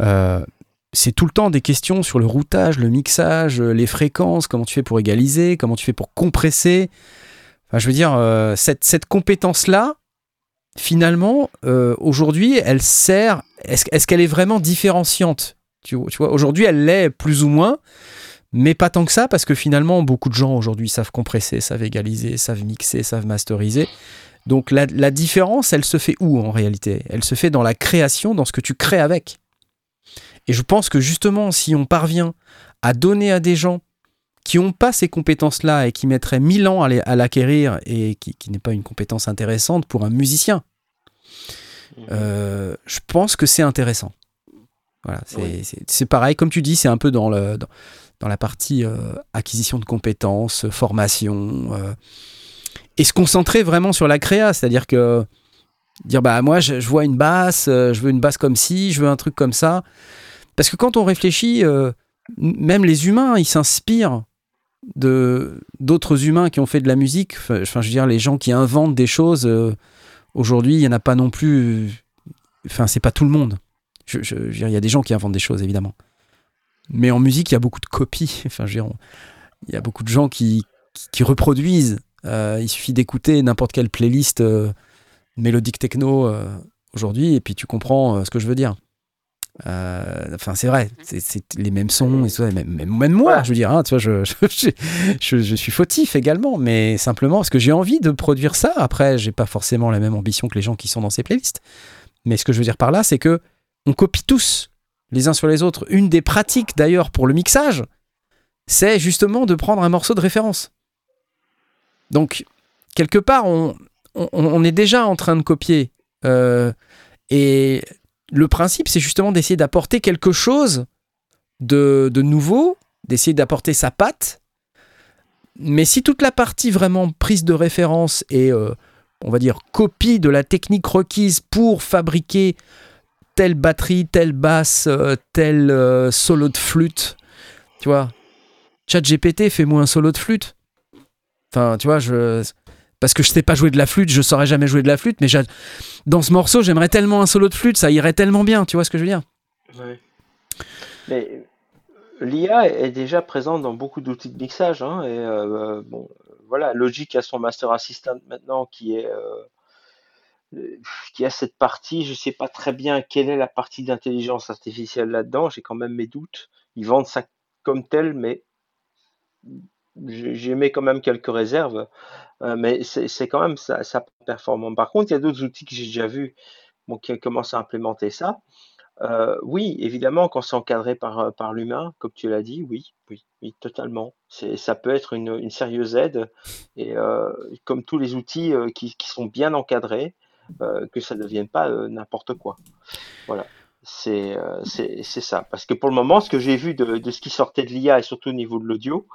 euh, c'est tout le temps des questions sur le routage, le mixage, les fréquences, comment tu fais pour égaliser, comment tu fais pour compresser. Enfin, je veux dire, cette, compétence-là, finalement, aujourd'hui, elle sert. Est-ce qu'elle est vraiment différenciante? Tu vois aujourd'hui, elle l'est plus ou moins, mais pas tant que ça, parce que finalement, beaucoup de gens aujourd'hui savent compresser, savent égaliser, savent mixer, savent masteriser. Donc la, la différence, elle se fait où en réalité? Elle se fait dans la création, dans ce que tu crées avec. Et je pense que justement, si on parvient à donner à des gens qui n'ont pas ces compétences-là et qui mettraient mille ans à l'acquérir et qui, qui n'est pas une compétence intéressante pour un musicien, euh, je pense que c'est intéressant. Voilà, c'est Oui. pareil, comme tu dis, c'est un peu dans, le, dans, dans la partie euh, acquisition de compétences, euh, formation, euh, et se concentrer vraiment sur la créa, c'est-à-dire que dire bah moi je, vois une basse, euh, je veux une basse comme ci, je veux un truc comme ça, parce que quand on réfléchit, même les humains, ils s'inspirent de d'autres humains qui ont fait de la musique. Enfin, je veux dire, les gens qui inventent des choses. Aujourd'hui, il y en a pas non plus. Enfin, c'est pas tout le monde. Je veux dire, il y a des gens qui inventent des choses, évidemment. Mais en musique, il y a beaucoup de copies. Enfin, je veux dire, il y a beaucoup de gens qui, qui, qui reproduisent. Euh, il suffit d'écouter n'importe quelle playlist euh, mélodique techno euh, aujourd'hui, et puis tu comprends ce que je veux dire. Enfin, c'est vrai, c'est- c'est les mêmes sons, et tout même, même, moi, je veux dire, hein, tu vois, je, je, je, je suis fautif également, mais simplement parce que j'ai envie de produire ça. Après, j'ai pas forcément la même ambition que les gens qui sont dans ces playlists. Mais ce que je veux dire par là, c'est que on copie tous les uns sur les autres. Une des pratiques d'ailleurs pour le mixage, c'est justement de prendre un morceau de référence. Donc, quelque part, on, est déjà en train de copier. Euh, et le principe, c'est justement d'essayer d'apporter quelque chose de, de nouveau, d'essayer d'apporter sa patte. Mais si toute la partie vraiment prise de référence et, euh, on va dire, copie de la technique requise pour fabriquer telle batterie, telle basse, euh, tel euh, solo de flûte, tu vois, ChatGPT, fais-moi un solo de flûte. Enfin, tu vois, je... Parce que je sais pas jouer de la flûte, je saurais jamais jouer de la flûte, mais dans ce morceau, j'aimerais tellement un solo de flûte, ça irait tellement bien, tu vois ce que je veux dire? Ouais. Mais l'IA est déjà présente dans beaucoup d'outils de mixage. hein, et euh, bon, voilà, Logic a son Master Assistant maintenant qui est euh, euh, qui a cette partie. Je sais pas très bien quelle est la partie d'intelligence artificielle là-dedans. J'ai quand même mes doutes. Ils vendent ça comme tel, mais j'ai- j'émets quand même quelques réserves. Euh, mais c'est quand même ça, ça performant. Par contre, il y a d'autres outils que j'ai déjà vus bon, qui commencent à implémenter ça. Euh, oui, évidemment, quand c'est encadré par, par l'humain, comme tu l'as dit, oui, oui, oui, totalement. Ça peut être une, sérieuse aide. Et comme tous les outils qui, sont bien encadrés, que ça ne devienne pas euh, n'importe quoi. Voilà. C'est, euh, c'est, c'est ça. Parce que pour le moment, ce que j'ai vu de, de ce qui sortait de l'IA et surtout au niveau de l'audio,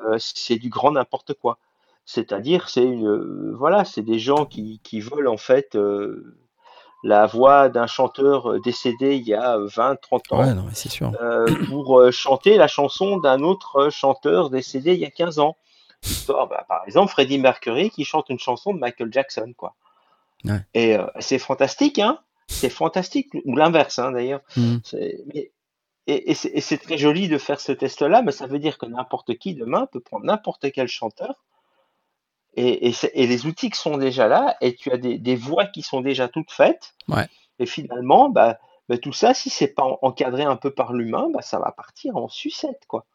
euh, c'est du grand n'importe quoi. C'est-à-dire, c'est une, euh, voilà, c'est des gens qui, qui veulent en fait euh, la voix d'un chanteur euh, décédé il y a 20, 30 ans Ouais, non, mais c'est sûr. euh, pour euh, chanter la chanson d'un autre euh, chanteur décédé il y a 15 ans. Histoire, bah, par exemple, Freddie Mercury qui chante une chanson de Michael Jackson, quoi. Ouais. Et euh, c'est fantastique, hein. C'est fantastique, ou l'inverse, hein, d'ailleurs. Mais- Et, et c'est très joli de faire ce test-là, mais ça veut dire que n'importe qui demain peut prendre n'importe quel chanteur et, et, c'est- et les outils qui sont déjà là, et tu as des, des voix qui sont déjà toutes faites. Ouais. Et finalement, bah, bah, tout ça, si c'est pas en- encadré un peu par l'humain, bah, ça va partir en sucette, quoi.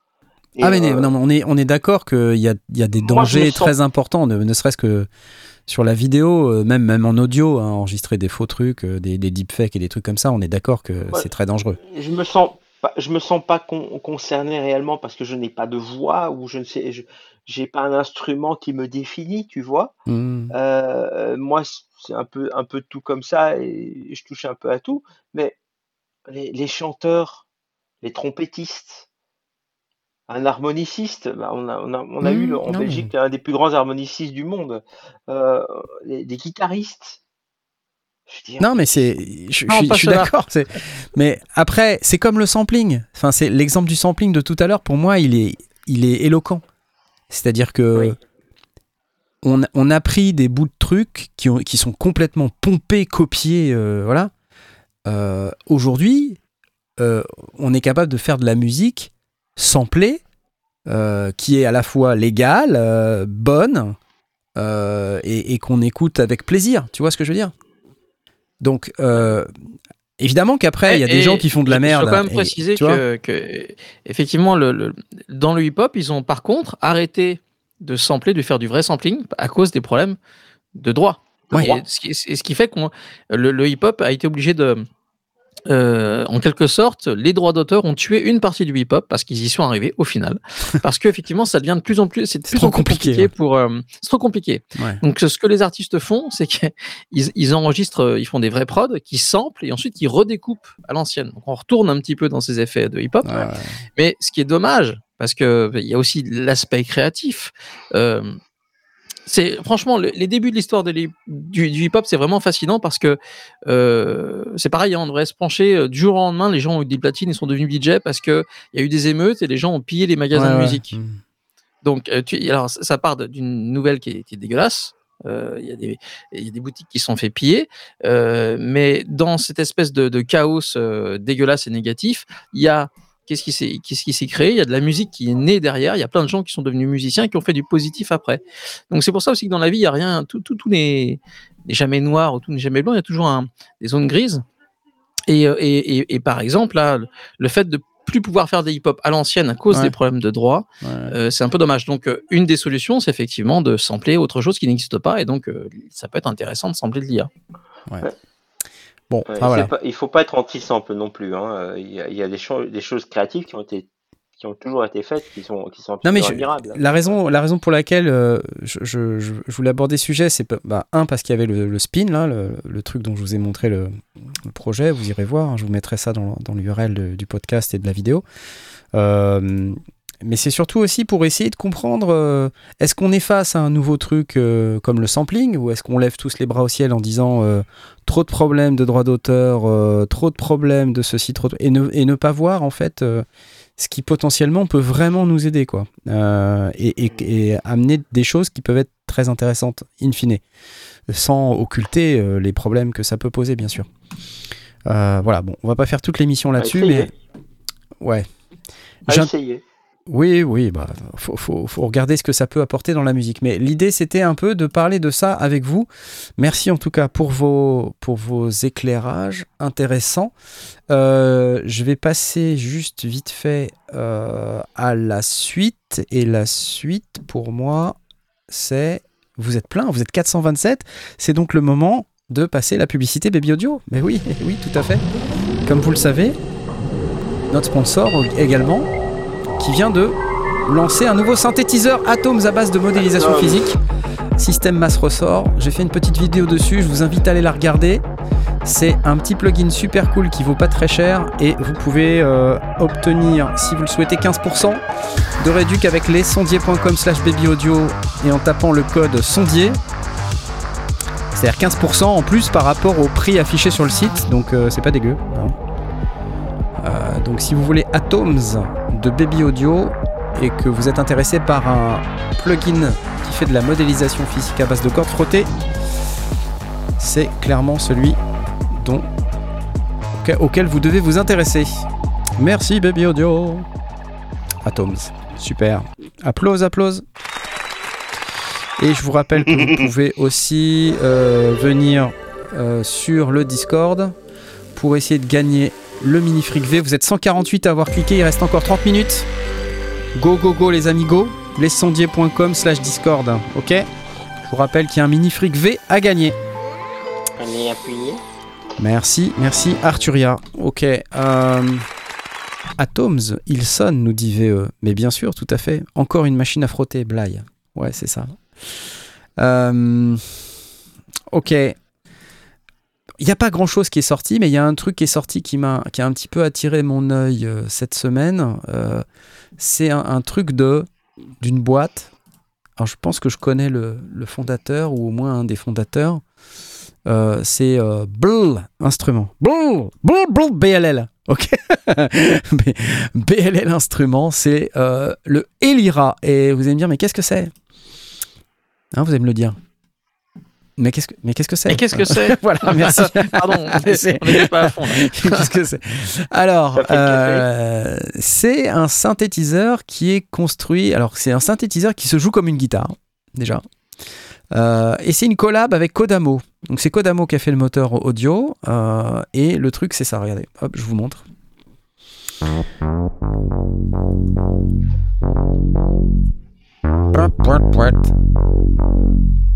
Et, ah, mais euh, non, mais on est, on est d'accord qu'il y a, y a des Moi, dangers sens- très importants, ne, ne serait-ce que sur la vidéo, euh, même, même en audio, hein, enregistrer des faux trucs, euh, des, des deepfakes et des trucs comme ça, on est d'accord que Ouais. c'est très dangereux. je me sens je me sens pas concerné réellement parce que je n'ai pas de voix ou je ne sais, je, j'ai pas un instrument qui me définit, tu vois. Hmm. Euh, moi, c'est un peu, un peu tout comme ça et je touche un peu à tout. Mais les, les chanteurs, les trompettistes, un harmoniciste, bah, on a, on a, on a eu Hmm, en non. Belgique un des plus grands harmonicistes du monde. Euh, les, des guitaristes. Dire, Non, mais c'est, je, Non, je suis- je d'accord. Mais après, c'est comme le sampling. Enfin, c'est l'exemple du sampling de tout à l'heure. Pour moi, il est, il est éloquent. C'est-à-dire que Oui. on, on a pris des bouts de trucs qui, ont, qui sont complètement pompés, copiés, euh, voilà. Euh, Aujourd'hui, euh, on est capable de faire de la musique samplée, euh, qui est à la fois légale, euh, bonne, euh, et, et qu'on écoute avec plaisir. Tu vois ce que je veux dire? Donc, évidemment qu'après, il y a des gens qui font de la merde. Je dois quand même préciser que, que, effectivement, le, le- dans le hip-hop, ils ont par contre arrêté de sampler, de faire du vrai sampling à cause des problèmes de droit. Ouais. Et ce, qui, et ce qui fait que le, le hip-hop a été obligé de. Euh, en quelque sorte, les droits d'auteur ont tué une partie du hip-hop parce qu'ils y sont arrivés au final. parce qu'effectivement, ça devient de plus en plus, c'est trop compliqué, compliqué ouais. pour. euh, c'est trop compliqué. Ouais. Donc, ce que les artistes font, c'est qu'ils ils enregistrent, euh, ils font des vrais prods, qui samplent et ensuite ils redécoupent à l'ancienne. Donc, on retourne un petit peu dans ces effets de hip-hop. Ouais. Mais ce qui est dommage, parce que il y a aussi l'aspect créatif. euh, c'est franchement le- les débuts de l'histoire du, du hip-hop, c'est vraiment fascinant parce que euh, c'est pareil, hein, on devrait se pencher euh, du jour au lendemain. Les gens ont eu des platines, ils sont devenus DJ parce que il y a eu des émeutes et les gens ont pillé les magasins Ouais, de musique. Mm. Donc, euh, tu, alors, ça part d'une nouvelle qui est, qui est dégueulasse. Euh, Il y, a des- il y a des boutiques qui se sont fait piller. Euh, mais dans cette espèce de, de chaos dégueulasse et négatif, il y a. Qu'est-ce qui s'est qu'est-ce qui s'est créé? Il y a de la musique qui est née derrière. Il y a plein de gens qui sont devenus musiciens et qui ont fait du positif après. Donc, c'est pour ça aussi que dans la vie, il n'y a rien. Tout, tout, tout n'est n'est jamais noir ou tout n'est jamais blanc. Il y a toujours un- des zones grises. Et, euh, et, et, et par exemple, là, le- fait de plus pouvoir faire des hip-hop à l'ancienne à cause Ouais. des problèmes de droit, Ouais. euh, c'est un peu dommage. Donc, euh, une des solutions, c'est effectivement de sampler autre chose qui n'existe pas. Et donc, euh, ça peut être intéressant de sampler de l'IA. Bon, Ouais, enfin, voilà. c'est pas- il faut pas être anti-sample non plus. hein. Il y a, il y a des, cho- des choses créatives qui ont été qui ont toujours été faites, qui sont qui sont Non, mais je-. La raison, la raison pour laquelle euh, je, je- je- voulais aborder ce sujet, c'est bah, un parce qu'il y avait le, le spin là, le, le truc dont je vous ai montré le, le projet. Vous irez voir. hein, je vous mettrai ça dans, dans l'URL du podcast et de la vidéo. Euh, mais c'est surtout aussi pour essayer de comprendre euh, est-ce qu'on est face à un nouveau truc euh, comme le sampling ou est-ce qu'on lève tous les bras au ciel en disant euh, trop de problèmes de droits d'auteur, trop de problèmes de ceci, trop de- et, ne, et ne pas voir en fait ce qui potentiellement peut vraiment nous aider quoi. Et, et- et amener des choses qui peuvent être très intéressantes in fine sans occulter les problèmes que ça peut poser bien sûr. Voilà bon on va pas faire toute l'émission là-dessus mais ouais. J'in- essayer. Oui, oui, bah, faut, regarder ce que ça peut apporter dans la musique. Mais l'idée, c'était un peu de parler de ça avec vous. Merci en tout cas pour vos, pour vos éclairages intéressants. Euh, je vais passer juste vite fait euh, à la suite. Et la suite, pour moi, c'est... Vous êtes plein, vous êtes 427. C'est donc le moment de passer la publicité Baby Audio. Mais oui, oui, tout à fait. Comme vous le savez, notre sponsor également, qui vient de lancer un nouveau synthétiseur Atoms à base de modélisation Atom. physique. Système masse ressort. J'ai fait une petite vidéo dessus, je vous invite à aller la regarder. C'est un petit plugin super cool qui vaut pas très cher et vous pouvez euh, obtenir, si vous le souhaitez, 15% de réduc avec les sondier.com slash babyaudio et en tapant le code sondier. C'est-à-dire 15% en plus par rapport au prix affiché sur le site, donc euh, c'est pas dégueu. hein. Euh, donc si vous voulez Atoms de Baby Audio et que vous êtes intéressé par un plugin qui fait de la modélisation physique à base de cordes frottées, c'est clairement celui dont, auquel, vous devez vous intéresser. Merci Baby Audio. Atoms, super. Applause, applause. Et je vous rappelle que vous pouvez aussi euh, venir euh, sur le Discord pour essayer de gagner le mini fric V. Vous êtes 148 à avoir cliqué, il reste encore 30 minutes. Go, go, go les amis, go. Lescendier.com slash Discord, ok? Je vous rappelle qu'il y a un mini fric V à gagner. On est appuyé. Merci, merci Arturia. Ok. euh, Atoms, il sonne, nous dit VE. Mais bien sûr, tout à fait. Encore une machine à frotter, Bly. Ouais, c'est ça. Euh, ok. Il n'y a pas grand chose qui est sorti, mais il y a un truc qui est sorti qui m'a qui a un petit peu attiré mon œil euh, cette semaine. Euh, c'est un, truc de d'une boîte. Alors je pense que je connais le, le fondateur ou au moins un des fondateurs. Euh, c'est euh, Bl instrument. Bl, Bl, Bl, BLL. Ok. BLL instrument, c'est le Elira. Et vous allez me dire, mais qu'est-ce que c'est? Hein, Vous allez me le dire. Mais qu'est-ce que mais qu'est-ce que c'est Et qu'est-ce que c'est Voilà, merci. Pardon, on n'était pas à fond. là. Qu'est-ce que c'est Alors, euh, c'est un synthétiseur qui est construit. Alors, c'est un synthétiseur qui se joue comme une guitare, déjà. Euh, et c'est une collab avec Kodamo. Donc, c'est Kodamo qui a fait le moteur audio. euh, et le truc, c'est ça. Regardez, hop, je vous montre.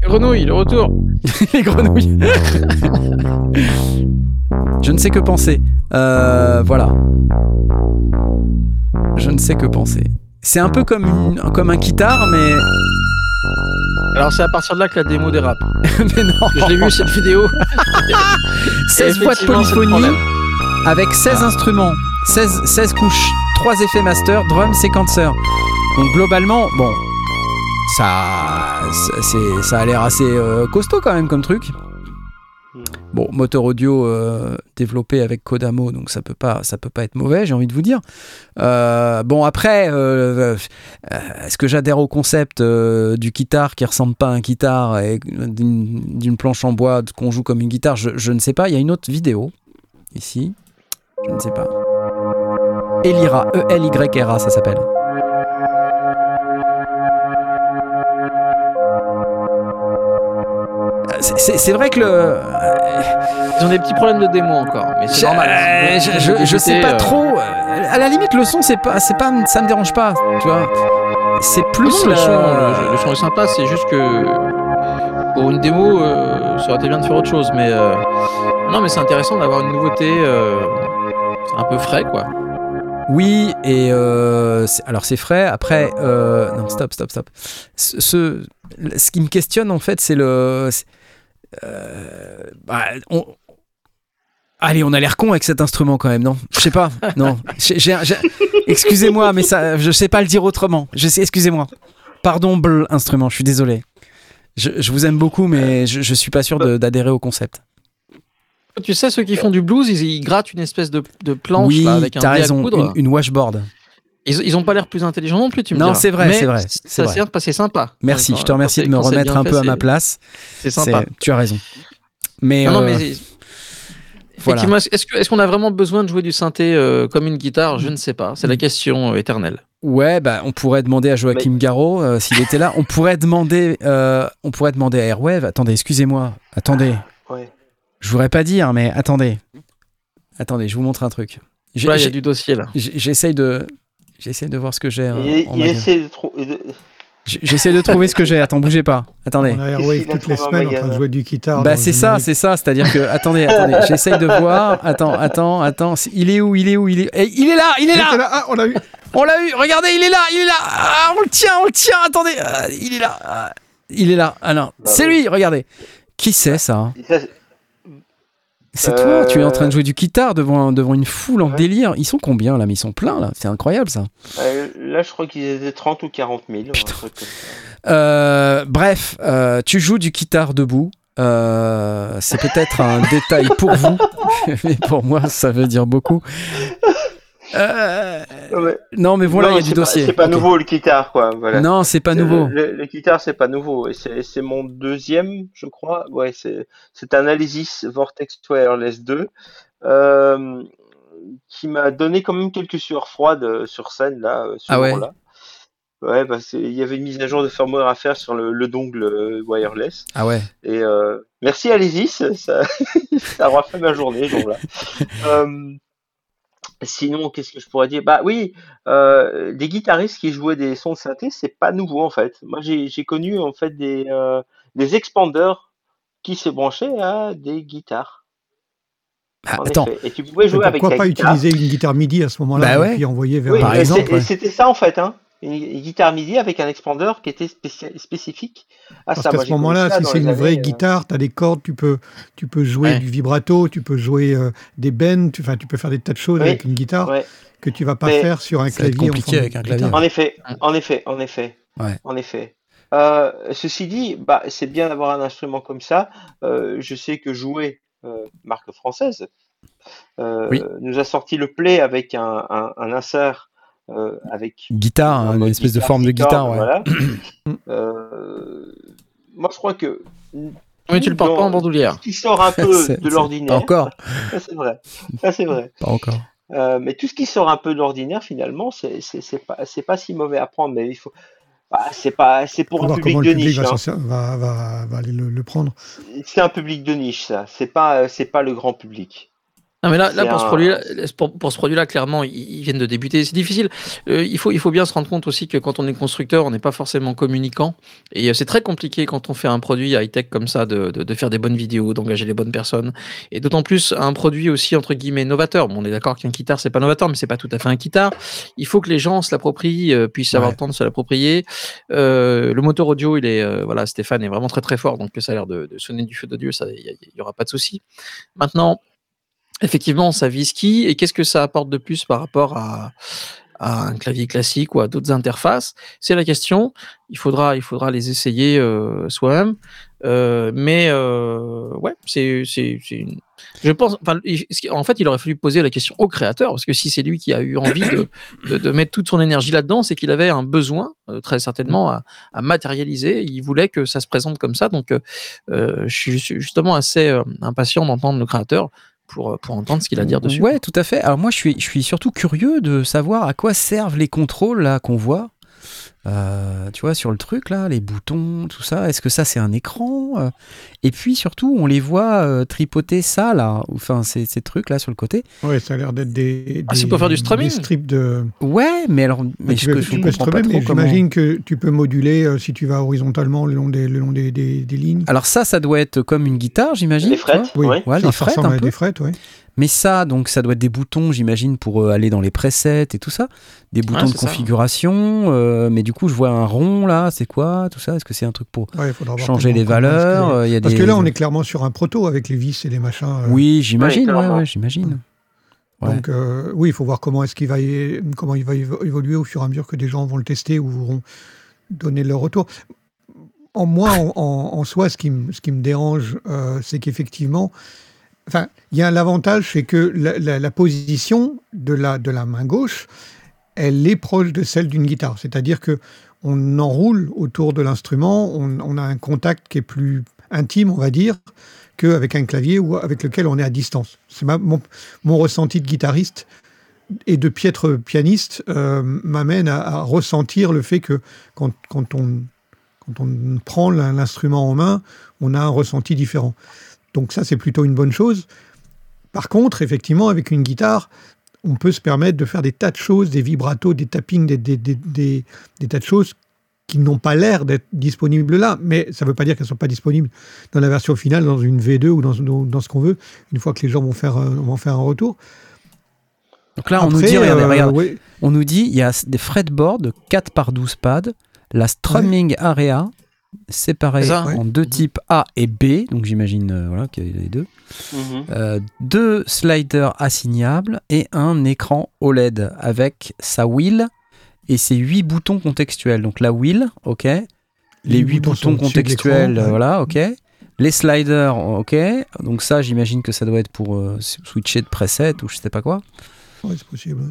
Grenouille, le retour. Les grenouilles. Je ne sais que penser. Euh, voilà. Je ne sais que penser. C'est un peu comme, une- comme un guitare, mais... Alors c'est à partir de là que la démo dérape. mais non. Je l'ai vu cette vidéo. 16 voix de polyphonie avec 16 instruments, 16, 16 couches, 3 effets master, drum, séquenceur. Donc globalement, bon, ça, c'est, ça a l'air assez euh, costaud quand même comme truc. Bon, moteur audio euh, développé avec Kodamo, donc ça peut pas, ça peut pas être mauvais, j'ai envie de vous dire. Euh, bon après, est-ce que j'adhère au concept du guitare qui ressemble pas à un guitare et d'une, planche en bois qu'on joue comme une guitare? Je, je ne sais pas. Il y a une autre vidéo ici, je ne sais pas. Elira, E-L-Y-R-A, ça s'appelle. C'est- vrai que le, Ils ont des petits problèmes de démo encore, mais c'est je, normal. euh, je, je- je sais pas Euh, trop. euh, À la limite, le son, c'est pas, c'est pas, ça me dérange pas, tu vois. C'est plus non, le, son, le, le son est sympa, c'est juste que pour une démo, euh, ça aurait été bien de faire autre chose. Mais euh, non, mais c'est intéressant d'avoir une nouveauté. euh, un peu frais, quoi. Oui, et euh, alors c'est frais. Après, euh, non, stop, stop, stop. Ce, ce, ce qui me questionne en fait, c'est le. Euh, bah, on- Allez, on a l'air con avec cet instrument quand même, non? Je sais pas, non. Excusez-moi, mais ça, je sais pas le dire autrement. Je sais, excusez-moi. Pardon, bl instrument. Je suis désolé. Je, je vous aime beaucoup, mais je, je suis pas sûr d'adhérer au concept. Tu sais, ceux qui font du blues, ils, ils grattent une espèce de, de planche oui, là, avec un t'as dé à raison. coudre. Une, une washboard. Ils, ils ont pas l'air plus intelligents non plus, tu me Non, diras. c'est vrai, Mais c'est vrai, Ça sert parce c'est sympa. Merci, je te remercie de me remettre un fait, peu à ma place. C'est sympa. Tu as raison. Mais, Non, non, euh, mais voilà. est-ce qu'on a vraiment besoin de jouer du synthé euh, comme une guitare? Je ne sais pas. C'est la question euh, éternelle. Ouais, bah, on pourrait demander à Joachim Garraud euh, s'il était là. On pourrait demander, euh, on pourrait demander à Airwave. Attendez, excusez-moi. Attendez, Ouais. je voudrais pas dire, mais attendez, attendez, je vous montre un truc. Il y a j'ai- du dossier là. J'essaye de, j'essaye de voir ce que j'ai. Il, en il magasin. essaie de trouver. J- J'essaie de trouver ce que j'ai. Attends, bougez pas. Attendez. On a Airwave toutes les semaines en train de jouer du guitare. Bah c'est ça, c'est ça. C'est-à-dire que attendez, attendez. J'essaye de voir. Attends, attends, attends. Il est où Il est où Il est Eh, Il est là Il est Il là. Ah, on l'a eu. On l'a eu, regardez, il est là, il est là. Ah, on le tient, on le tient, attendez. Ah, il est là. Il est là. Ah non, c'est lui, regardez. Qui c'est ça? Hein Ça, C'est Euh, toi, tu es en train de jouer du guitare devant, devant une foule en Ouais. délire. Ils sont combien là? Mais ils sont pleins là, c'est incroyable ça. euh, là, je crois qu'ils étaient 30 ou 40 000. un Putain. truc comme ça. Euh, bref, euh, tu joues du guitare debout. Euh, c'est peut-être un détail pour vous, mais pour moi ça veut dire beaucoup. Euh, Ouais. non mais voilà, il y a du pas- dossier. C'est pas nouveau le guitare, quoi. Voilà. Non, c'est pas nouveau. Le, le, le guitare, c'est pas nouveau. Et c'est mon deuxième, je crois. Ouais, c'est un Alesis Vortex Wireless 2 euh, qui m'a donné quand même quelques sueurs froides euh, sur scène là. ce Ah ouais. jour-là. Ouais, bah il y avait une mise à jour de firmware à faire sur le, le dongle wireless. Ah ouais. Et euh, merci Alesis, ça, ça aura fait ma journée, ce jour-là. Euh, sinon, qu'est-ce que je pourrais dire? Bah oui, euh, des guitaristes qui jouaient des sons de synthé, c'est pas nouveau en fait. Moi, j'ai j'ai connu en fait des euh, des expandeurs qui se branchaient à des guitares. Ah, En attends, effet. Et tu pouvais jouer avec pourquoi pas guitare. utiliser une guitare MIDI à ce moment-là Bah ouais. et puis envoyer vers Oui, Par exemple, ouais. c'était ça en fait, hein. Une, une guitare MIDI avec un expander qui était spéci- spécifique à Parce ça. qu'à Moi, ce moment-là, si c'est une vraie euh, guitare, tu as des cordes, tu peux, tu peux jouer Ouais. du vibrato, tu peux jouer euh, des bends, tu, enfin, tu peux faire des tas de choses Oui. avec une guitare ouais. que tu vas pas Mais faire sur un clavier. en compliqué avec un clavier. En effet, en effet, en effet, Ouais. en effet. Euh, ceci dit, bah, c'est bien d'avoir un instrument comme ça. Euh, je sais que jouer, euh, marque française, euh, Oui. nous a sorti le Play avec un, un, un insert euh, avec guitare, un hein, une espèce de guitare, forme de guitare. cordes, ouais. voilà. Euh, moi, je crois que Mais tu le portes pas en bandoulière. ce qui sort un peu de l'ordinaire, Pas encore, ça c'est vrai, ça c'est vrai. pas encore. Euh, mais tout ce qui sort un peu de l'ordinaire, finalement, c'est pas c'est pas si mauvais à prendre. Mais il faut, bah, c'est pas c'est pour un public comment de le public niche. va, hein. va aller le, le prendre? C'est un public de niche, ça. C'est pas c'est pas le grand public. Non mais là, là pour, ce un- produit pour, pour ce produit-là, clairement, ils, viennent de débuter. C'est difficile. Euh, il, faut, il faut bien se rendre compte aussi que quand on est constructeur, on n'est pas forcément communicant. Et euh, c'est très compliqué quand on fait un produit high-tech comme ça de, de, de faire des bonnes vidéos, d'engager les bonnes personnes. Et d'autant plus un produit aussi, entre guillemets, novateur. Bon, on est d'accord qu'un guitare, c'est pas novateur, mais c'est pas tout à fait un guitare. Il faut que les gens se l'approprient, euh, puissent avoir Ouais. le temps de se l'approprier. Euh, le moteur audio, il est, euh, voilà, Stéphane est vraiment très très fort, donc ça a l'air de, de sonner du feu de Dieu, ça, il y, a- il y aura pas de souci. Maintenant, effectivement, ça vise qui et qu'est-ce que ça apporte de plus par rapport à, un clavier classique ou à d'autres interfaces? C'est la question. Il faudra, il faudra les essayer euh, soi-même. Euh, mais euh, ouais, c'est, c'est, c'est une- Je pense. En fait, il aurait fallu poser la question au créateur parce que si c'est lui qui a eu envie de, mettre toute son énergie là-dedans, c'est qu'il avait un besoin euh, très certainement à, matérialiser. Il voulait que ça se présente comme ça. Donc, je suis justement assez impatient d'entendre le créateur pour, pour entendre ce qu'il a à dire dessus. Ouais, tout à fait. Alors moi, je suis, je suis surtout curieux de savoir à quoi servent les contrôles là qu'on voit. Euh, tu vois, sur le truc là, les boutons, tout ça. Est-ce que ça c'est un écran Euh, Et puis surtout, on les voit euh, tripoter ça là, enfin ces, ces trucs là sur le côté. Ouais, ça a l'air d'être des, Ah, des, c'est pour faire du streaming? des strips de. Ouais, mais alors, mais tu peux, que tu je peux comprends pas streamer, trop comment. j'imagine que tu peux moduler euh, si tu vas horizontalement le long des, le long des, des, des lignes. Alors ça, ça doit être comme une guitare, j'imagine. Les frettes, Oui. oui. Ouais, ça les frettes un peu. des frettes, ouais. Mais ça, donc, ça doit être des boutons, j'imagine, pour euh, aller dans les presets et tout ça. Des boutons de configuration. euh, mais du coup, je vois un rond là. C'est quoi tout ça? Est-ce que c'est un truc pour Ouais, changer les que valeurs euh, il y a Parce des... que là, on est clairement sur un proto avec les vis et les machins. euh, Oui, j'imagine. Ouais, Ouais, clairement. ouais, j'imagine. ouais. Donc euh, oui, il faut voir comment est-ce qu'il va comment il va évo- évoluer au fur et à mesure que des gens vont le tester ou vont donner leur retour. En moi, en, en- en soi, ce qui, me- ce qui me dérange, euh, c'est qu'effectivement, enfin, il y a l'avantage, c'est que la, position de la, de la main gauche, elle est proche de celle d'une guitare. C'est-à-dire que on enroule autour de l'instrument, on, a un contact qui est plus intime, on va dire, qu'avec un clavier ou avec lequel on est à distance. C'est mon, ressenti de guitariste et de piètre pianiste euh, m'amène à, à ressentir le fait que quand, quand on, quand on prend l'in- l'instrument en main, on a un ressenti différent. Donc ça, c'est plutôt une bonne chose. Par contre, effectivement, avec une guitare, on peut se permettre de faire des tas de choses, des vibratos, des tappings, des, des, des, des- des tas de choses qui n'ont pas l'air d'être disponibles là, mais ça ne veut pas dire qu'elles ne sont pas disponibles dans la version finale, dans une V2 ou dans, dans, dans ce qu'on veut, une fois que les gens vont faire, euh, vont faire un retour. Donc là, on nous dit, regardez, euh, ouais, on nous dit, il y a des fretboards de 4 par 12 pads, la strumming area ça, en deux types A et B, donc j'imagine euh, voilà, qu'il y a les deux. Mhm. Euh, deux sliders assignables et un écran OLED avec sa wheel et ses huit boutons contextuels. Donc la wheel, ok. Les Les huit boutons contextuels, ouais. voilà, ok. Les sliders, ok. Donc ça, j'imagine que ça doit être pour euh, switcher de preset ou je sais pas quoi. ouais, c'est possible.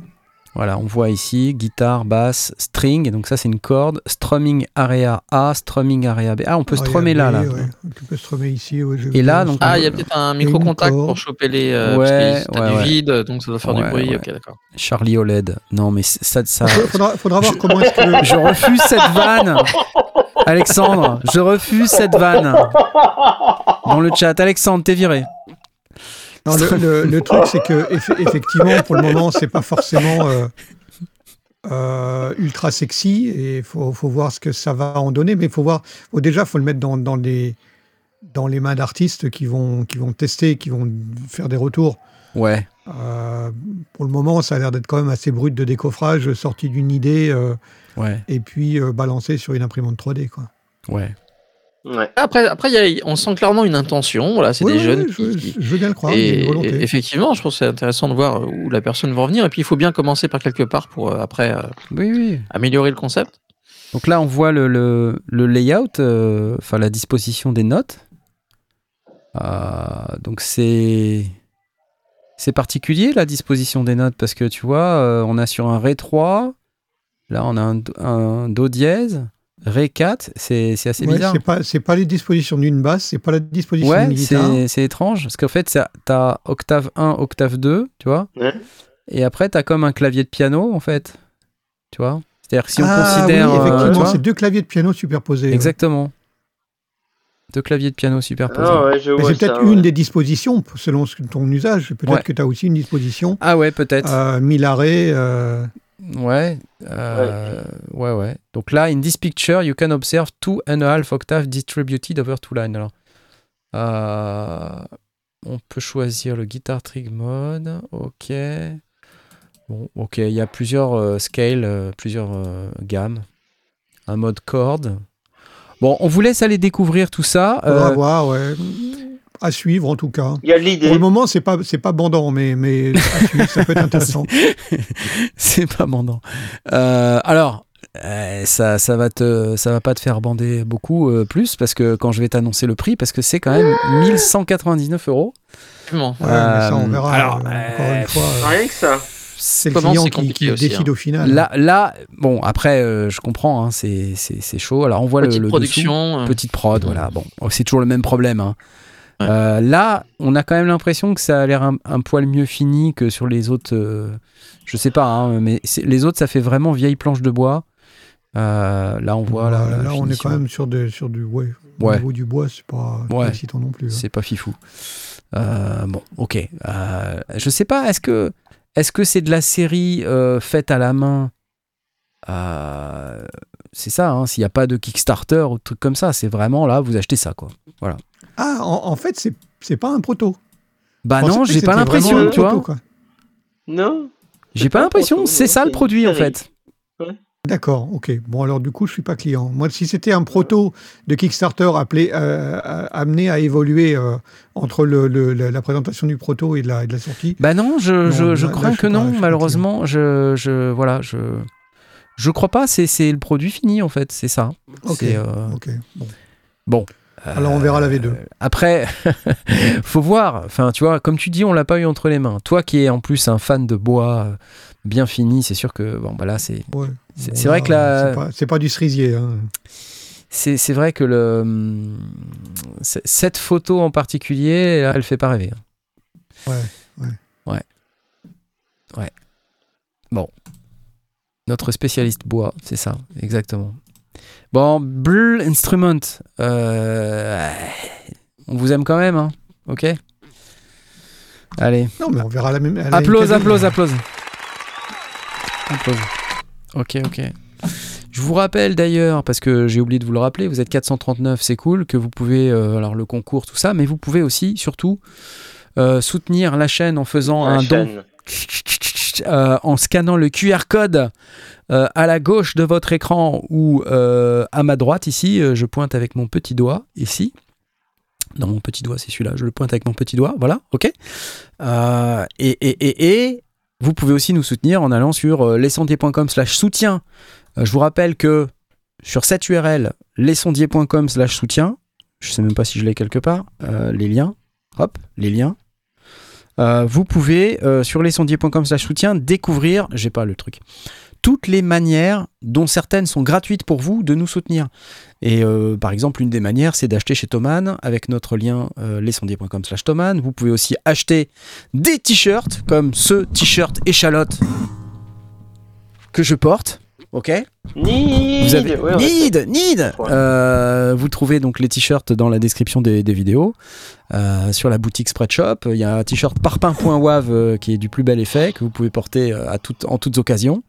Voilà, on voit ici guitare, basse, string. Donc ça, c'est une corde. Strumming area A, strumming area B. Ah, on peut Ah, strummer là, là. ouais. Tu peux strummer ici. ouais, Et là, donc. Ah, il y a peut-être un Et micro-contact pour choper les. euh, Ouais, parce que t'as ouais, du ouais. vide, donc ça doit faire Ouais, du bruit. ouais. Ok, d'accord. Charlie OLED. Non, mais ça, ça. Faudra, faudra voir comment est-ce que. Je refuse cette vanne. Alexandre, je refuse cette vanne. Dans le chat, Alexandre, t'es viré. Non, le, le- le truc, c'est que eff- effectivement, pour le moment, c'est pas forcément euh, euh, ultra sexy et il faut, faut voir ce que ça va en donner. Mais il faut voir. Déjà, faut le mettre dans, dans les dans les mains d'artistes qui vont qui vont tester, qui vont faire des retours Ouais. Euh, pour le moment, ça a l'air d'être quand même assez brut de décoffrage, sorti d'une idée euh, Ouais. et puis euh, balancé sur une imprimante 3D. Quoi. Ouais. Ouais. Après, après il y a- on sent clairement une intention. Voilà, c'est des ouais, jeunes je, qui, qui- je veux bien le croire, Et, et effectivement, je trouve que c'est intéressant de voir où la personne va en venir. Et puis, il faut bien commencer par quelque part pour euh, après euh, Oui, oui. améliorer le concept. Donc là, on voit le, le, le layout, euh, enfin la disposition des notes. Euh, donc c'est c'est particulier la disposition des notes parce que tu vois, euh, on a sur un Ré 3, là on a un Do dièse, Ré 4, c'est c'est assez Ouais, bizarre. c'est pas c'est pas les dispositions d'une basse, c'est pas la disposition Ouais, d'une guitare. c'est c'est étrange parce qu'en fait, t'as octave 1, octave 2, tu vois, Ouais. et après t'as comme un clavier de piano en fait, tu vois. C'est-à-dire que si on ah, considère. oui, euh, effectivement, c'est deux claviers de piano superposés. ouais. Exactement. Deux claviers de piano superposés. Ah ouais, c'est peut-être une des dispositions selon ce- ton usage. Peut-être Ouais. que tu as aussi une disposition Ah ouais, peut-être. euh, mille arrêts. euh, Ouais, euh, ouais, ouais. Donc là, in this picture, you can observe two and a half octaves distributed over two lines. Alors, euh, on peut choisir le guitar trig mode. Ok. Bon, ok, il y a plusieurs euh, scales, euh, plusieurs euh, gammes. Un mode corde. Bon, on vous laisse aller découvrir tout ça. faudra Euh, voir, ouais. À suivre en tout cas. Il y a Pour le moment, c'est pas c'est pas bandant, mais mais suivre, ça peut être intéressant. c'est pas mandant. Euh, alors, euh, ça, ça va te, ça va pas te faire bander beaucoup euh, plus parce que quand je vais t'annoncer le prix, parce que c'est quand même 1199 euros. Effectivement. Ouais, mais ça, on Euh, verra. alors, euh, encore une fois, Rien que ça. c'est le client qui, compliqué qui aussi, décide hein. au final. Là, là, bon, après, euh, je comprends, hein, c'est, c'est, c'est chaud. Alors, on voit le, Petite le production. dessous. euh, Petite prod, voilà. Bon, oh, c'est toujours le même problème. hein. Ouais. Euh, là, on a quand même l'impression que ça a l'air un, un poil mieux fini que sur les autres. euh, je sais pas, hein, mais c'est- les autres, ça fait vraiment vieille planche de bois. Euh, là, on voit. Voilà, la- la là, on est quand même sur, sur du. Ouais, au niveau du bois, c'est pas, Ouais. excitant non plus. hein. C'est pas fifou. Euh, bon, ok. Euh, je sais pas, est-ce que est-ce que c'est de la série euh, faite à la main? Euh, C'est ça, hein, s'il n'y a pas de Kickstarter ou de trucs comme ça, c'est vraiment là, vous achetez ça, quoi. Ah, en, en fait, c'est c'est pas un proto. Bah non, j'ai pas l'impression, tu vois. proto, quoi. Non J'ai pas pas l'impression, c'est ça le produit en fait. D'accord, ok. Bon, alors du coup, je suis pas client. Moi, si c'était un proto de Kickstarter appelé, euh, euh, amené à évoluer euh, entre le, le- la, la présentation du proto et de la, et de la sortie, Bah non, je, Non, je, je là, crains je que non, pas malheureusement, je, je voilà, je je crois pas, c'est c'est le produit fini en fait, c'est ça. Ok. Euh, ok. Bon. bon. Alors, on verra la V2. Euh, Après, faut voir. Enfin, tu vois, comme tu dis, on l'a pas eu entre les mains. Toi qui es en plus un fan de bois euh, bien fini, c'est sûr que bon, bah là, c'est Ouais. C'est- Bon, vrai là, que la- c'est pas- pas, du cerisier. Hein. c'est vrai que le cette photo en particulier, là, elle fait pas rêver. hein. Ouais, ouais. Ouais. Ouais. Bon. Notre spécialiste bois, c'est ça, exactement. Bon, Blue Instrument, euh, on vous aime quand même, hein Ok Allez. Non, mais on verra la même. Applause, applause, applause. Applause. Ok, ok. Je vous rappelle d'ailleurs, parce que j'ai oublié de vous le rappeler, vous êtes 439, c'est cool, que vous pouvez, euh, alors le concours, tout ça, mais vous pouvez aussi, surtout, euh, soutenir la chaîne en faisant La un don. euh, en scannant le QR code euh, à la gauche de votre écran ou euh, à ma droite ici, je pointe avec mon petit doigt ici. Dans mon petit doigt, c'est celui-là, je le pointe avec mon petit doigt, voilà, ok. Et, et, et, et vous pouvez aussi nous soutenir en allant sur lescendier.com slash soutien. Je vous rappelle que sur cette URL, lescendier.com slash soutien, je sais même pas si je l'ai quelque part, les liens, hop, les liens. Euh, vous pouvez euh, sur lescendier.com slash soutien découvrir, j'ai pas le truc, toutes les manières dont certaines sont gratuites pour vous de nous soutenir. Et euh, par exemple, une des manières, c'est d'acheter chez Thoman avec notre lien euh, lescendier.com slash Thoman. Vous pouvez aussi acheter des t-shirts comme ce t-shirt échalote que je porte. Ok Need vous avez Ouais, Need, Need. Ouais. Euh, vous trouvez donc les t-shirts dans la description des, des vidéos. Euh, sur la boutique Spreadshop, il y a un t-shirt parpin.wav euh, qui est du plus bel effet que vous pouvez porter à toutes- en toutes occasions.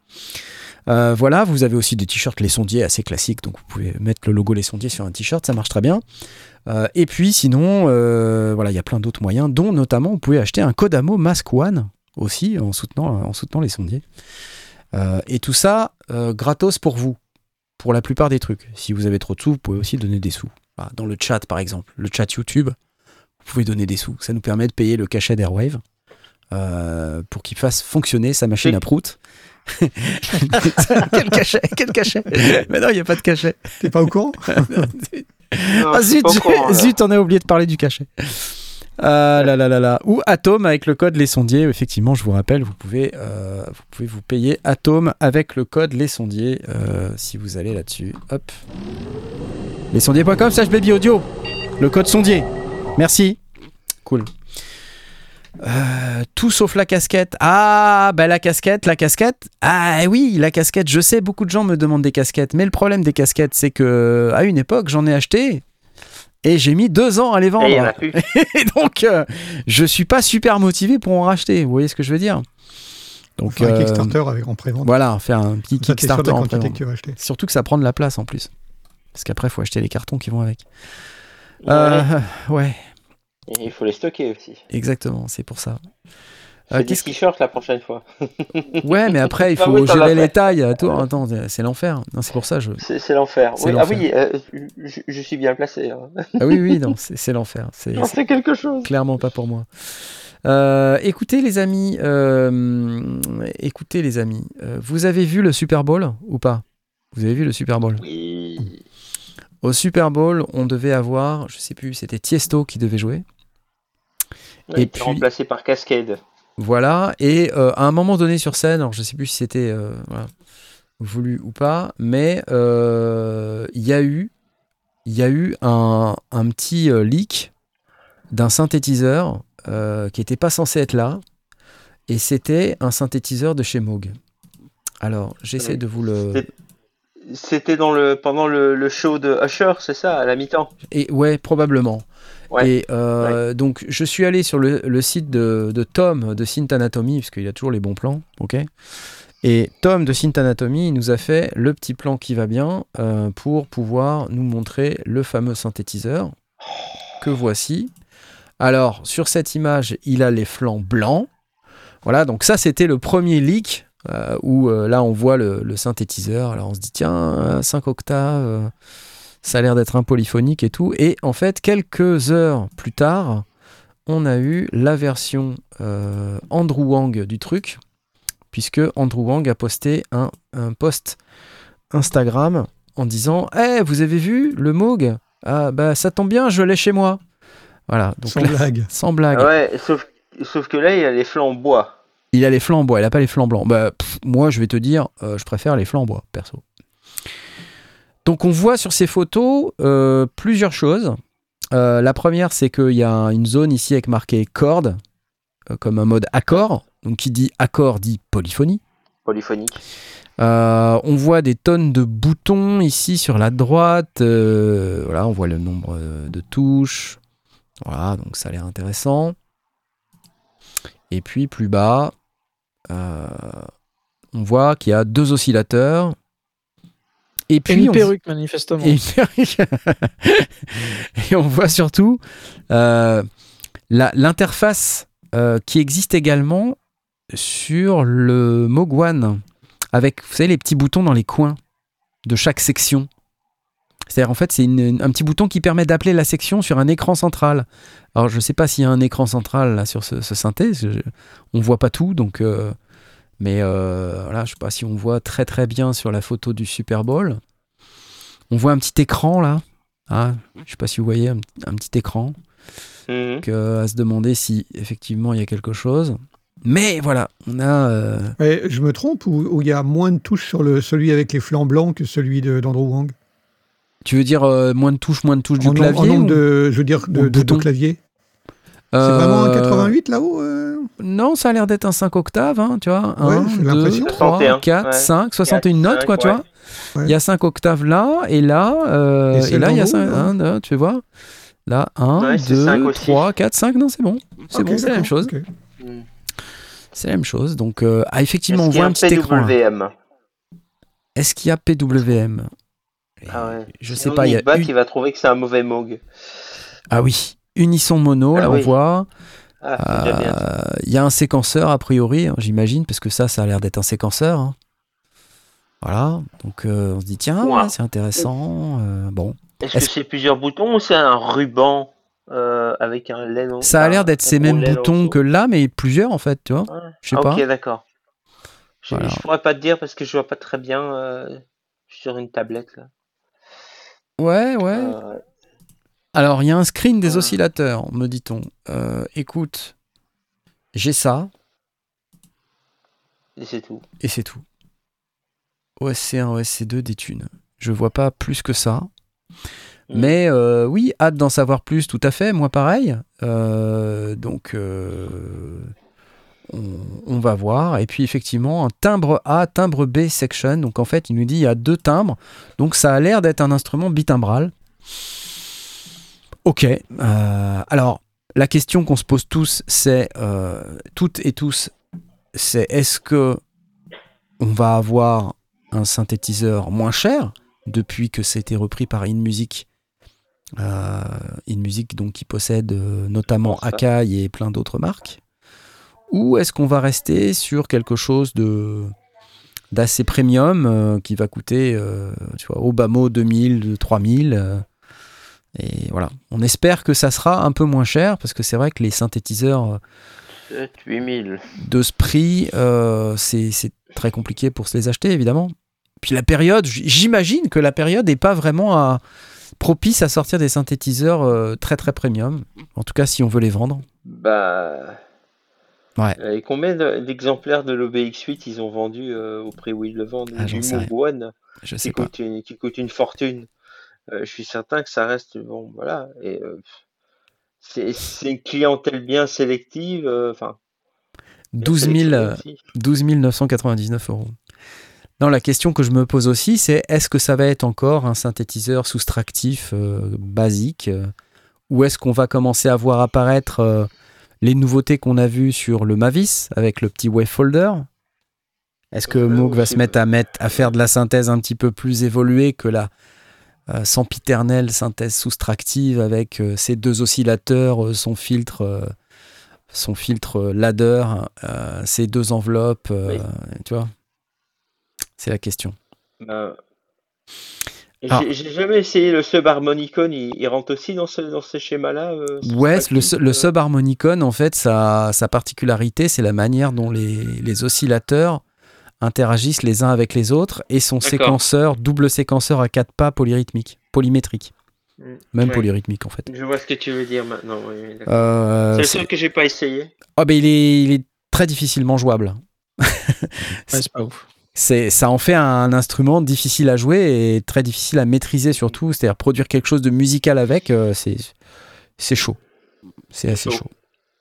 Euh, voilà, vous avez aussi des t-shirts Les Sondiers assez classiques, donc vous pouvez mettre le logo Les Sondiers sur un t-shirt, ça marche très bien. Euh, et puis sinon, euh, voilà, il y a plein d'autres moyens, dont notamment vous pouvez acheter un Codamo Mask One aussi en soutenant, en soutenant Les Sondiers. Euh, et tout ça euh, gratos pour vous, pour la plupart des trucs. Si vous avez trop de sous, vous pouvez aussi donner des sous. Voilà, dans le chat par exemple, le chat YouTube, vous pouvez donner des sous. Ça nous permet de payer le cachet d'Airwave euh, pour qu'il fasse fonctionner sa machine à prout. quel cachet Quel cachet Mais non, il n'y a pas de cachet. T'es pas au courant? Non, Ah zut, pas au courant, zut, on a oublié de parler du cachet. Ah là là là là. Ou Atom avec le code Les Sondiers. Effectivement, je vous rappelle, vous pouvez, euh, vous pouvez vous payer Atom avec le code Les Sondiers euh, si vous allez là-dessus. Hop. Lesondiers.com slash baby audio. Le code sondier. Merci. Cool. Euh, tout sauf la casquette. Ah, bah la casquette, la casquette. Ah oui, la casquette. Je sais, beaucoup de gens me demandent des casquettes. Mais le problème des casquettes, c'est que à une époque, j'en ai acheté et j'ai mis deux ans à les vendre. Et il y en a plus. Et donc, euh, je suis pas super motivé pour en racheter. Vous voyez ce que je veux dire? Donc, Faire un euh, Kickstarter avec en prévente. voilà, faire un petit ça, Kickstarter en prévente. Surtout que ça prend de la place en plus. Parce qu'après, il faut acheter les cartons qui vont avec. Ouais. Euh, ouais, Et il faut les stocker aussi. exactement, c'est pour ça. Fais Euh, des t-shirts la prochaine fois. Ouais, mais après, il Ah faut oui, as gérer fait. les tailles. Attends, attends, c'est l'enfer. Non, c'est pour ça. Je... C'est c'est l'enfer. Oui, ah l'enfer. oui, euh, je, je suis bien placé. hein. Ah oui, oui, non, c'est l'enfer. C'est quelque chose. clairement pas pour moi. Euh, écoutez, les amis, euh, écoutez, les amis, euh, vous avez vu le Super Bowl ou pas? Vous avez vu le Super Bowl? Oui. Au Super Bowl, on devait avoir, je sais plus, c'était Tiesto qui devait jouer. Ouais, Et puis- remplacé par Cascade. Voilà, et euh, à un moment donné sur scène, alors je sais plus si c'était euh, voilà, voulu ou pas, mais euh, il y a eu, y a eu un, un petit leak d'un synthétiseur qui n'était pas censé être là, et c'était un synthétiseur de chez Moog. Alors, j'essaie de vous le... C'était- C'était dans le pendant le, le show de Usher, c'est ça, à la mi-temps? Et ouais, probablement. Ouais. Et euh, donc, je suis allé sur le, le site de, de Tom de Synth Anatomy, parce qu'il a toujours les bons plans, ok Et Tom de Synth Anatomy nous a fait le petit plan qui va bien euh, pour pouvoir nous montrer le fameux synthétiseur que voici. Alors, sur cette image, il a les flancs blancs. Voilà, donc ça, c'était le premier leak euh, où là, on voit le, le synthétiseur. Alors, on se dit, tiens, 5 octaves. Ça a l'air d'être un polyphonique et tout. Et en fait, quelques heures plus tard, on a eu la version euh, Andrew Wang du truc, puisque Andrew Wang a posté un, un post Instagram en disant Eh, vous avez vu le Moog? Ah, bah ça tombe bien, je l'ai chez moi. Voilà, donc Sans là, blague. sans blague. Ouais, sauf, sauf que là, il a les flancs en bois. Il a les flancs en bois, il a pas les flancs blancs. Bah, pff, moi, je vais te dire, euh, je préfère les flancs en bois, perso. Donc, on voit sur ces photos euh, plusieurs choses. Euh, la première, c'est qu'il y a une zone ici avec marqué corde, euh, comme un mode accord. Donc, qui dit accord dit polyphonie. Polyphonique. On voit des tonnes de boutons ici sur la droite. voilà, on voit le nombre de touches. Voilà, donc ça a l'air intéressant. Et puis plus bas, on voit qu'il y a deux oscillateurs. Et Et puis une on, perruque, manifestement. et, une perruque. Et on voit surtout euh, l'interface euh, qui existe également sur le One, avec vous savez, les petits boutons dans les coins de chaque section. C'est-à-dire, en fait, c'est un petit bouton qui permet d'appeler la section sur un écran central. Alors, je ne sais pas s'il y a un écran central là, sur ce, ce synthé. on ne voit pas tout, donc. euh, mais euh, voilà, je ne sais pas si on voit très très bien sur la photo du Super Bowl. On voit un petit écran là. Ah, je ne sais pas si vous voyez un, un petit écran. Mhm. Donc, euh, à se demander si effectivement il y a quelque chose. Mais voilà, on a. euh, Ouais, je me trompe ou ou il y a moins de touches sur le, celui avec les flancs blancs que celui de- d'Andrew Wang? Tu veux dire euh, moins de touches, moins de touches du nom- clavier en nombre ou- de, je veux dire, de, de clavier? Euh, C'est vraiment un 88 là-haut euh Non, ça a l'air d'être un 5 octaves, hein, tu vois. Ouais, 1, j'ai 2, l'impression. 3, 61, 4, ouais. 5, 61 notes, cinq, quoi, tu vois. Ouais. Il y a 5 octaves là, et là, euh, Et et, là, il y a d'en haut, 5, là tu vois. Là, 1, Ouais, c'est cinq 2, aussi. 3, 4, 5, non, c'est bon. C'est Ok, bon, c'est la même chose. ok. Mhm. C'est la même chose. Donc, euh, ah, effectivement, on voit un petit écran. est-ce qu'il y a PWM Ah ouais. Je sais pas, il y a une- il va trouver que c'est un mauvais Moog. Ah oui, Unisson mono, Ah là on voit. Ah, bien. ça. Euh, Il y a un séquenceur a priori, hein, j'imagine, parce que ça, ça a l'air d'être un séquenceur. hein. Voilà, donc euh, on se dit tiens, ouais, c'est intéressant. euh, bon, Est-ce que c'est plusieurs boutons ou c'est un ruban avec un laine ça a l'air d'être ces mêmes boutons que là, mais plusieurs en fait, tu vois. Ouais. Je sais Ah, pas. Ok, d'accord. Je, Voilà. je pourrais pas te dire parce que je vois pas très bien sur une tablette là. Ouais, ouais. Euh, Alors, il y a un screen des Ouais. oscillateurs, me dit-on. Euh, écoute, j'ai ça et c'est tout. et c'est tout. OSC1, OSC2, des thunes. Je vois pas plus que ça. Mm. Mais euh, oui, hâte d'en savoir plus, tout à fait. Moi, pareil. Euh, donc, euh, on, on va voir. Et puis, effectivement, un timbre A, timbre B section. Donc, en fait, il nous dit il y a deux timbres. Donc, ça a l'air d'être un instrument bitimbral. Ok. euh, alors, la question qu'on se pose tous, c'est euh, toutes et tous, c'est est-ce que on va avoir un synthétiseur moins cher depuis que c'était repris par InMusic euh, InMusic donc qui possède notamment. Akai et plein d'autres marques ou est-ce qu'on va rester sur quelque chose de d'assez premium euh, qui va coûter euh, tu vois au bas mot 2000 3000 euh, et voilà on espère que ça sera un peu moins cher parce que c'est vrai que les synthétiseurs 7, 8000. de ce prix, euh, c'est très compliqué pour se les acheter, évidemment. Puis la période, j'imagine que la période n'est pas vraiment à- propice à sortir des synthétiseurs euh, très très premium. En tout cas, si on veut les vendre. Bah. Ouais. Et combien de- d'exemplaires de l'OBX8 ils ont vendu euh, au prix où ils le vendent? Ah, Du Moog One Je qui sais pas. coûte, une, qui coûte une fortune. Euh, je suis certain que ça reste bon, voilà. Et euh, c'est une clientèle bien sélective. euh, Enfin, bien 12 000, sélectionnée euh, aussi. 12 999 euros. Non, la question que je me pose aussi, c'est est-ce que ça va être encore un synthétiseur soustractif euh, basique euh, ou est-ce qu'on va commencer à voir apparaître euh, les nouveautés qu'on a vues sur le Mavis avec le petit wavefolder? Est-ce que Moog va se mettre à, mettre à faire de la synthèse un petit peu plus évoluée que la sempiternelle synthèse soustractive avec euh, ses deux oscillateurs, euh, son filtre, euh, son filtre euh, ladder, euh, ses deux enveloppes, euh, tu vois C'est la question. Ah. J'ai jamais essayé le subharmonicon, il, il rentre aussi dans ce, dans ce schéma-là euh, Ouais, le, le euh, subharmonicon, en fait, sa, sa particularité, c'est la manière dont les, les oscillateurs interagissent les uns avec les autres et son séquenceur, double séquenceur à quatre pas polyrythmique, polymétrique, Mm. même Ouais. polyrythmique en fait. Je vois ce que tu veux dire maintenant. oui. Euh, c'est le seul que j'ai pas essayé. Ah, ben, il, est, il est très difficilement jouable. Ouais, c'est pas ouf. C'est, ça en fait un instrument difficile à jouer et très difficile à maîtriser surtout. C'est-à-dire produire quelque chose de musical avec, euh, c'est, c'est chaud. C'est assez chaud. chaud.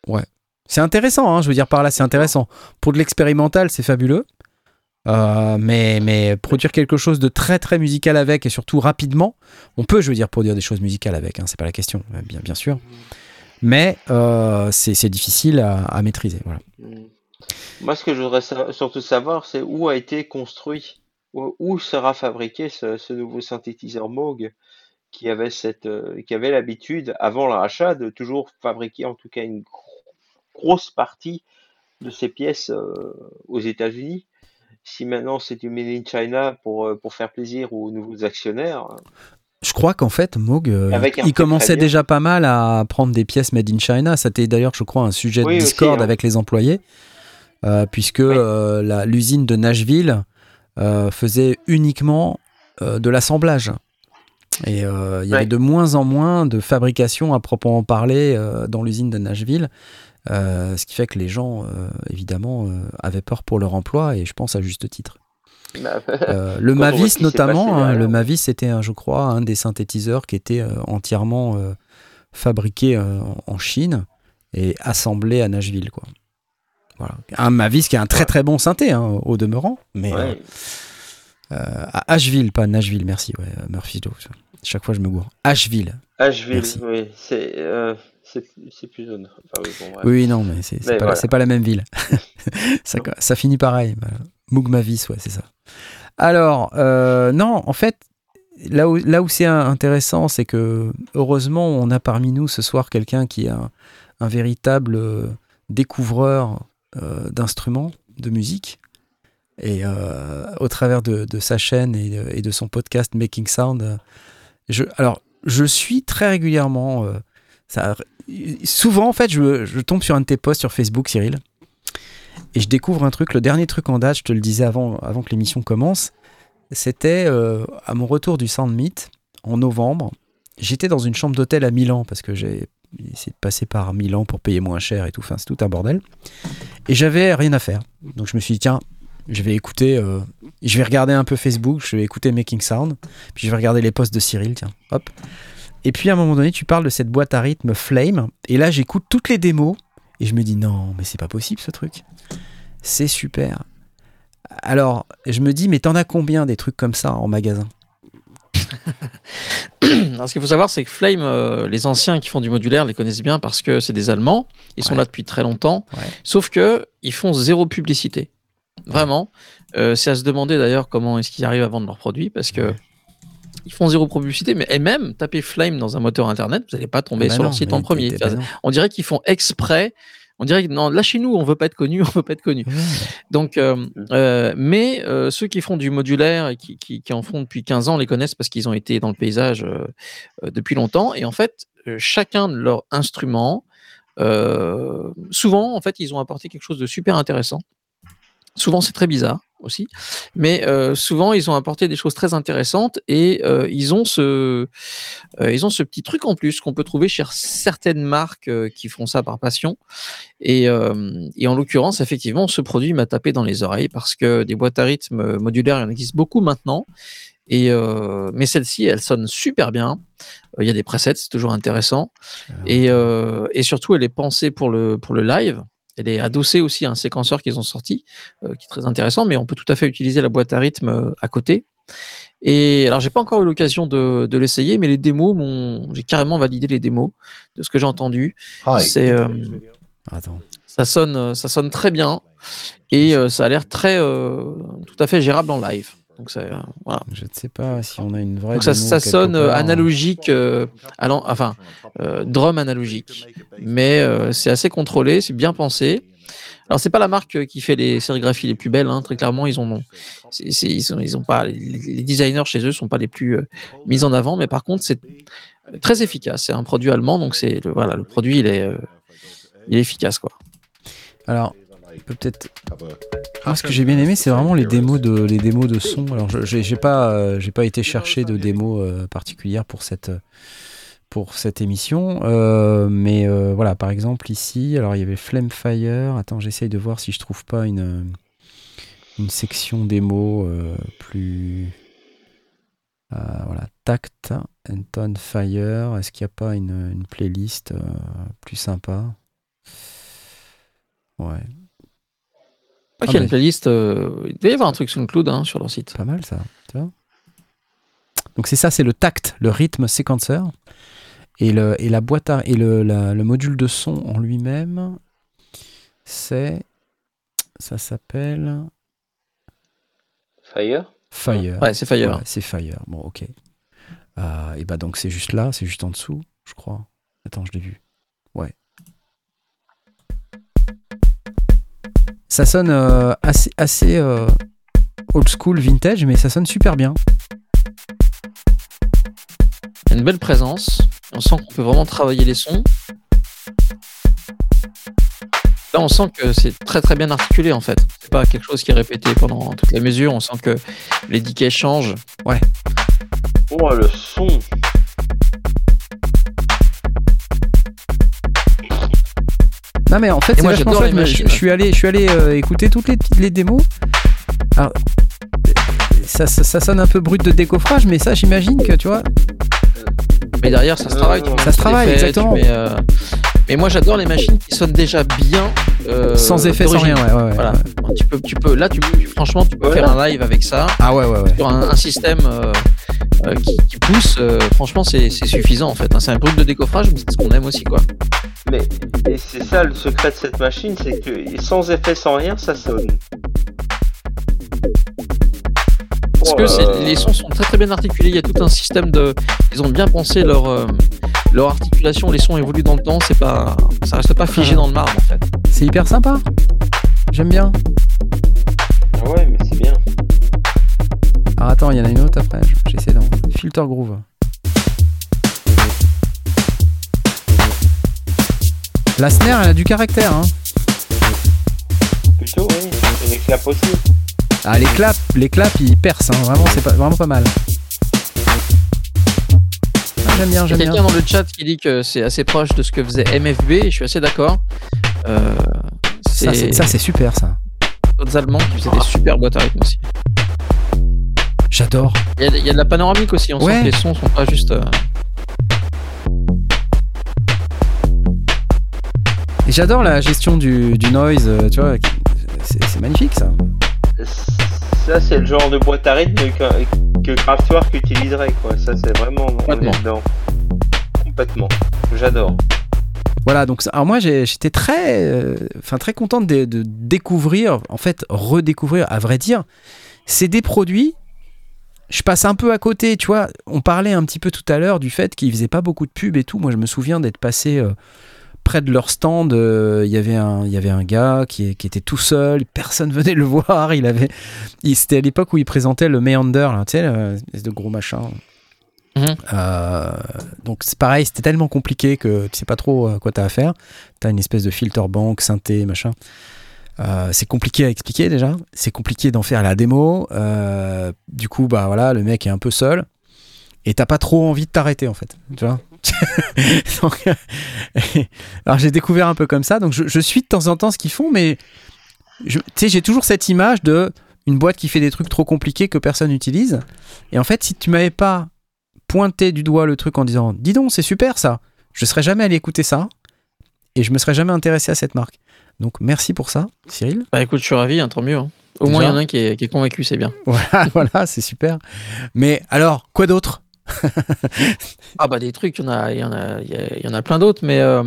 Ouais. C'est intéressant, hein, je veux dire par là, c'est intéressant. Pour de l'expérimental, c'est fabuleux. Euh, mais, produire quelque chose de très très musical avec et surtout rapidement, on peut, je veux dire, produire des choses musicales avec, hein, c'est pas la question, euh, bien, sûr. Mais euh, c'est, difficile à, maîtriser. Moi, ce que je voudrais surtout savoir, c'est où a été construit, où, sera fabriqué ce, nouveau synthétiseur Moog qui avait l'habitude, avant le rachat, de toujours fabriquer en tout cas une gro- grosse partie de ses pièces aux États-Unis? Si maintenant c'est du Made in China pour, euh, pour faire plaisir aux nouveaux actionnaires, Je crois qu'en fait, Moog, euh, il commençait déjà pas mal à prendre des pièces made in China. C'était d'ailleurs, je crois, un sujet Oui, de aussi, Discord hein. avec les employés, euh, puisque euh, l'usine de Nashville euh, faisait uniquement de l'assemblage. Et il y avait de moins en moins de fabrication à proprement parler dans l'usine de Nashville. Euh, ce qui fait que les gens, euh, évidemment, euh, avaient peur pour leur emploi, et je pense à juste titre. bah, Euh, le Mavis notamment, hein, le Mavis était, un, je crois, un des synthétiseurs qui était entièrement fabriqué en Chine et assemblé à Nashville, quoi. Voilà. Un Mavis qui est un très très bon synthé hein, au demeurant, mais ouais. euh, à Asheville, pas Nashville, merci, ouais, Murphy's-Law. Chaque fois je me gourre. Asheville. Asheville, Merci. oui, c'est euh, c'est plus zone. Enfin, oui, bon, non, mais c'est pas, voilà. pas la même ville. ça, finit pareil. bah, Moog Mavis, ouais, c'est ça. Alors, euh, non, en fait, là où, là où c'est intéressant, c'est que heureusement, on a parmi nous ce soir quelqu'un qui est un, un véritable euh, découvreur euh, d'instruments, de musique. Et au travers de, de sa chaîne et de, et de son podcast Making Sound, je, alors, je suis très régulièrement. ça, souvent, en fait, je, tombe sur un de tes posts sur Facebook, Cyril, et je découvre un truc. Le dernier truc en date, je te le disais avant, avant que l'émission commence, c'était euh, à mon retour du Sound Meet en novembre. J'étais dans une chambre d'hôtel à Milan parce que j'ai essayé de passer par Milan pour payer moins cher et tout. Enfin, c'est tout un bordel. Et j'avais rien à faire. Donc je me suis dit, tiens, je vais écouter, euh, je vais regarder un peu Facebook, je vais écouter Making Sound, puis je vais regarder les posts de Cyril, tiens, hop. Et puis à un moment donné, tu parles de cette boîte à rythme Flame, et là j'écoute toutes les démos, et je me dis, non, mais c'est pas possible ce truc. C'est super. Alors, je me dis, mais t'en as combien des trucs comme ça en magasin? Alors, ce qu'il faut savoir, c'est que Flame, euh, les anciens qui font du modulaire les connaissent bien parce que c'est des Allemands. Ils sont Ouais. là depuis très longtemps. Ouais. Sauf que ils font zéro publicité. Vraiment. Euh, c'est à se demander d'ailleurs comment est-ce qu'ils arrivent à vendre leurs produits parce que Ouais. Ils font zéro publicité. Mais et même taper Flame dans un moteur internet, vous n'allez pas tomber Bah sur non, leur site en premier. On dirait qu'ils font exprès. On dirait que non, là chez nous, on veut pas être connu, on veut pas être connu. Donc, euh, euh, mais euh, ceux qui font du modulaire et qui, qui- qui en font depuis 15 ans les connaissent parce qu'ils ont été dans le paysage depuis longtemps. Et en fait, chacun de leurs instruments, souvent, en fait, ils ont apporté quelque chose de super intéressant. Souvent, c'est très bizarre aussi, mais euh, souvent, ils ont apporté des choses très intéressantes et euh, ils ont ce, euh, ils ont ce petit truc en plus qu'on peut trouver chez certaines marques qui font ça par passion. Et, et en l'occurrence, effectivement, ce produit m'a tapé dans les oreilles parce que des boîtes à rythme modulaires, il en existe beaucoup maintenant. Et euh, mais celle-ci, elle sonne super bien. Euh, Il y a des presets, c'est toujours intéressant. Et, euh, et surtout, elle est pensée pour le, pour le live. Elle est adossée aussi à un séquenceur qu'ils ont sorti, euh, qui est très intéressant, mais on peut tout à fait utiliser la boîte à rythme euh, à côté. Et alors, j'ai pas encore eu l'occasion de, de l'essayer, mais les démos, m'ont- j'ai carrément validé les démos de ce que j'ai entendu. C'est, euh, Attends. ça sonne, ça sonne très bien et euh, ça a l'air très, euh, tout à fait gérable en live. Donc, ça, euh, voilà. Je ne sais pas si on a une vraie. Donc ça, sonne euh, part. analogique, euh, allant- enfin, euh, drum analogique, mais c'est assez contrôlé, c'est bien pensé. Alors c'est pas la marque qui fait les sérigraphies les plus belles, hein, très clairement ils ont, ils ont pas, les, designers chez eux sont pas les plus mis en avant, mais par contre c'est très efficace. C'est un produit allemand, donc c'est le, voilà, le produit il est, il est efficace quoi. Alors, peut-être. Moi, ce que j'ai bien aimé, c'est vraiment les démos de les démos de son. Alors, je- j'ai pas euh, j'ai pas été chercher de démos euh, particulières pour cette pour cette émission, euh, mais euh, voilà, par exemple ici, alors il y avait Flamefire. Attends, j'essaye de voir si je trouve pas une une section démo euh, plus voilà Tact Anton Fire. Est-ce qu'il n'y a pas une, une playlist plus sympa? Ouais. Ok, il y a une playlist, euh, il devait y avoir un truc sur le cloud hein, sur leur site. Pas mal ça, tu vois. Donc c'est ça, c'est le tact, le rythme séquenceur. Et, le, et la boîte à, et le, la- le module de son en lui-même, c'est. Ça s'appelle Fire? Fire. Ouais, c'est Fire. Ouais, c'est Fire. Bon, ok. Euh, et bah donc c'est juste là, c'est juste en dessous, je crois. Attends, je l'ai vu. Ouais. Ça sonne euh, assez, assez euh, old school, vintage, mais ça sonne super bien. Il y a une belle présence. On sent qu'on peut vraiment travailler les sons. Là, on sent que c'est très très bien articulé en fait. C'est pas quelque chose qui est répété pendant toutes les mesures. On sent que les decays changent. Oh, le son Non mais en fait, moi, vachement j'adore chouette, les mais je, machines. je suis allé, je suis allé euh, écouter toutes les, les démos. Alors, ça, ça, ça sonne un peu brut de décoffrage, mais ça, j'imagine que tu vois. Mais derrière, ça se travaille. Ça se travaille, exactement. mets, euh, Mais moi, j'adore les machines qui sonnent déjà bien. euh, sans effet, sans rien, ouais, ouais, ouais. Voilà. Tu peux, tu peux, là, tu, tu- franchement, tu peux Ouais. faire un live avec ça. Ah ouais, ouais, ouais. sur un, un système euh, euh, qui, qui pousse, euh, franchement, c'est c'est suffisant en fait. hein. C'est un brut de décoffrage, mais c'est ce qu'on aime aussi, quoi. Mais et c'est ça le secret de cette machine, c'est que sans effet, sans rien, ça sonne. parce que c'est- les sons sont très très bien articulés. Il y a tout un système de. Ils ont bien pensé leur, euh, leur articulation. Les sons évoluent dans le temps. C'est pas, ça reste pas figé dans le marbre en fait. C'est hyper sympa. J'aime bien. Ah ouais, mais c'est bien. Alors attends, il y en a une autre après. J'essaie d'en. Filter Groove. La snare, elle a du caractère. Hein. Plutôt, oui. Et les claps aussi. Ah, les claps, les claps, ils percent. hein. Vraiment, c'est pas, vraiment pas mal. Ah, j'aime bien, Il y a j'aime quelqu'un bien. dans le chat qui dit que c'est assez proche de ce que faisait MFB. Et je suis assez d'accord. Euh, Ça, c'est c'est- Ça, c'est super, ça. d'autres Allemands qui faisaient des super boîtes à rythme aussi. J'adore. Il y, a, il y a de la panoramique aussi. On Ouais. sent que les sons sont pas juste. euh, Et j'adore la gestion du, du noise, euh, tu vois. C'est magnifique, ça. Ça, c'est le genre de boîte à rythme que, que Kraftwerk utiliserait, quoi. Ça, c'est vraiment. Complètement. Complètement. J'adore. Voilà, donc alors moi j'étais très, euh, très contente de, de découvrir, en fait redécouvrir, à vrai dire, c'est des produits. Je passe un peu à côté, tu vois. On parlait un petit peu tout à l'heure du fait qu'ils faisaient pas beaucoup de pubs et tout. Moi je me souviens d'être passé euh, près de leur stand. euh, Il y avait un, il y avait un gars qui, qui était tout seul, personne venait le voir. Il avait, c'était à l'époque où il présentait le Meander, là, tu sais, le- de gros machin. Mhm. Euh, donc c'est pareil, c'était tellement compliqué que tu sais pas trop euh, quoi t'as à faire. T'as une espèce de filter bank, synthé, machin. Euh, c'est compliqué à expliquer déjà. C'est compliqué d'en faire la démo. Du coup, bah voilà, le mec est un peu seul. Et t'as pas trop envie de t'arrêter en fait. Tu vois Donc, Alors j'ai découvert un peu comme ça. Donc je, je suis de temps en temps ce qu'ils font, mais tu sais, j'ai toujours cette image de une boîte qui fait des trucs trop compliqués que personne n'utilise. Et en fait, si tu m'avais pas pointé du doigt le truc en disant dis donc c'est super ça je serais jamais allé écouter ça et je me serais jamais intéressé à cette marque donc merci pour ça Cyril Bah écoute, je suis ravi, hein, tant mieux. hein. Au moins, il y en a un qui est, qui est convaincu, c'est bien. voilà, voilà c'est super mais alors quoi d'autre? Ah bah des trucs, il y en a, il y en a, il y en a plein d'autres, mais euh,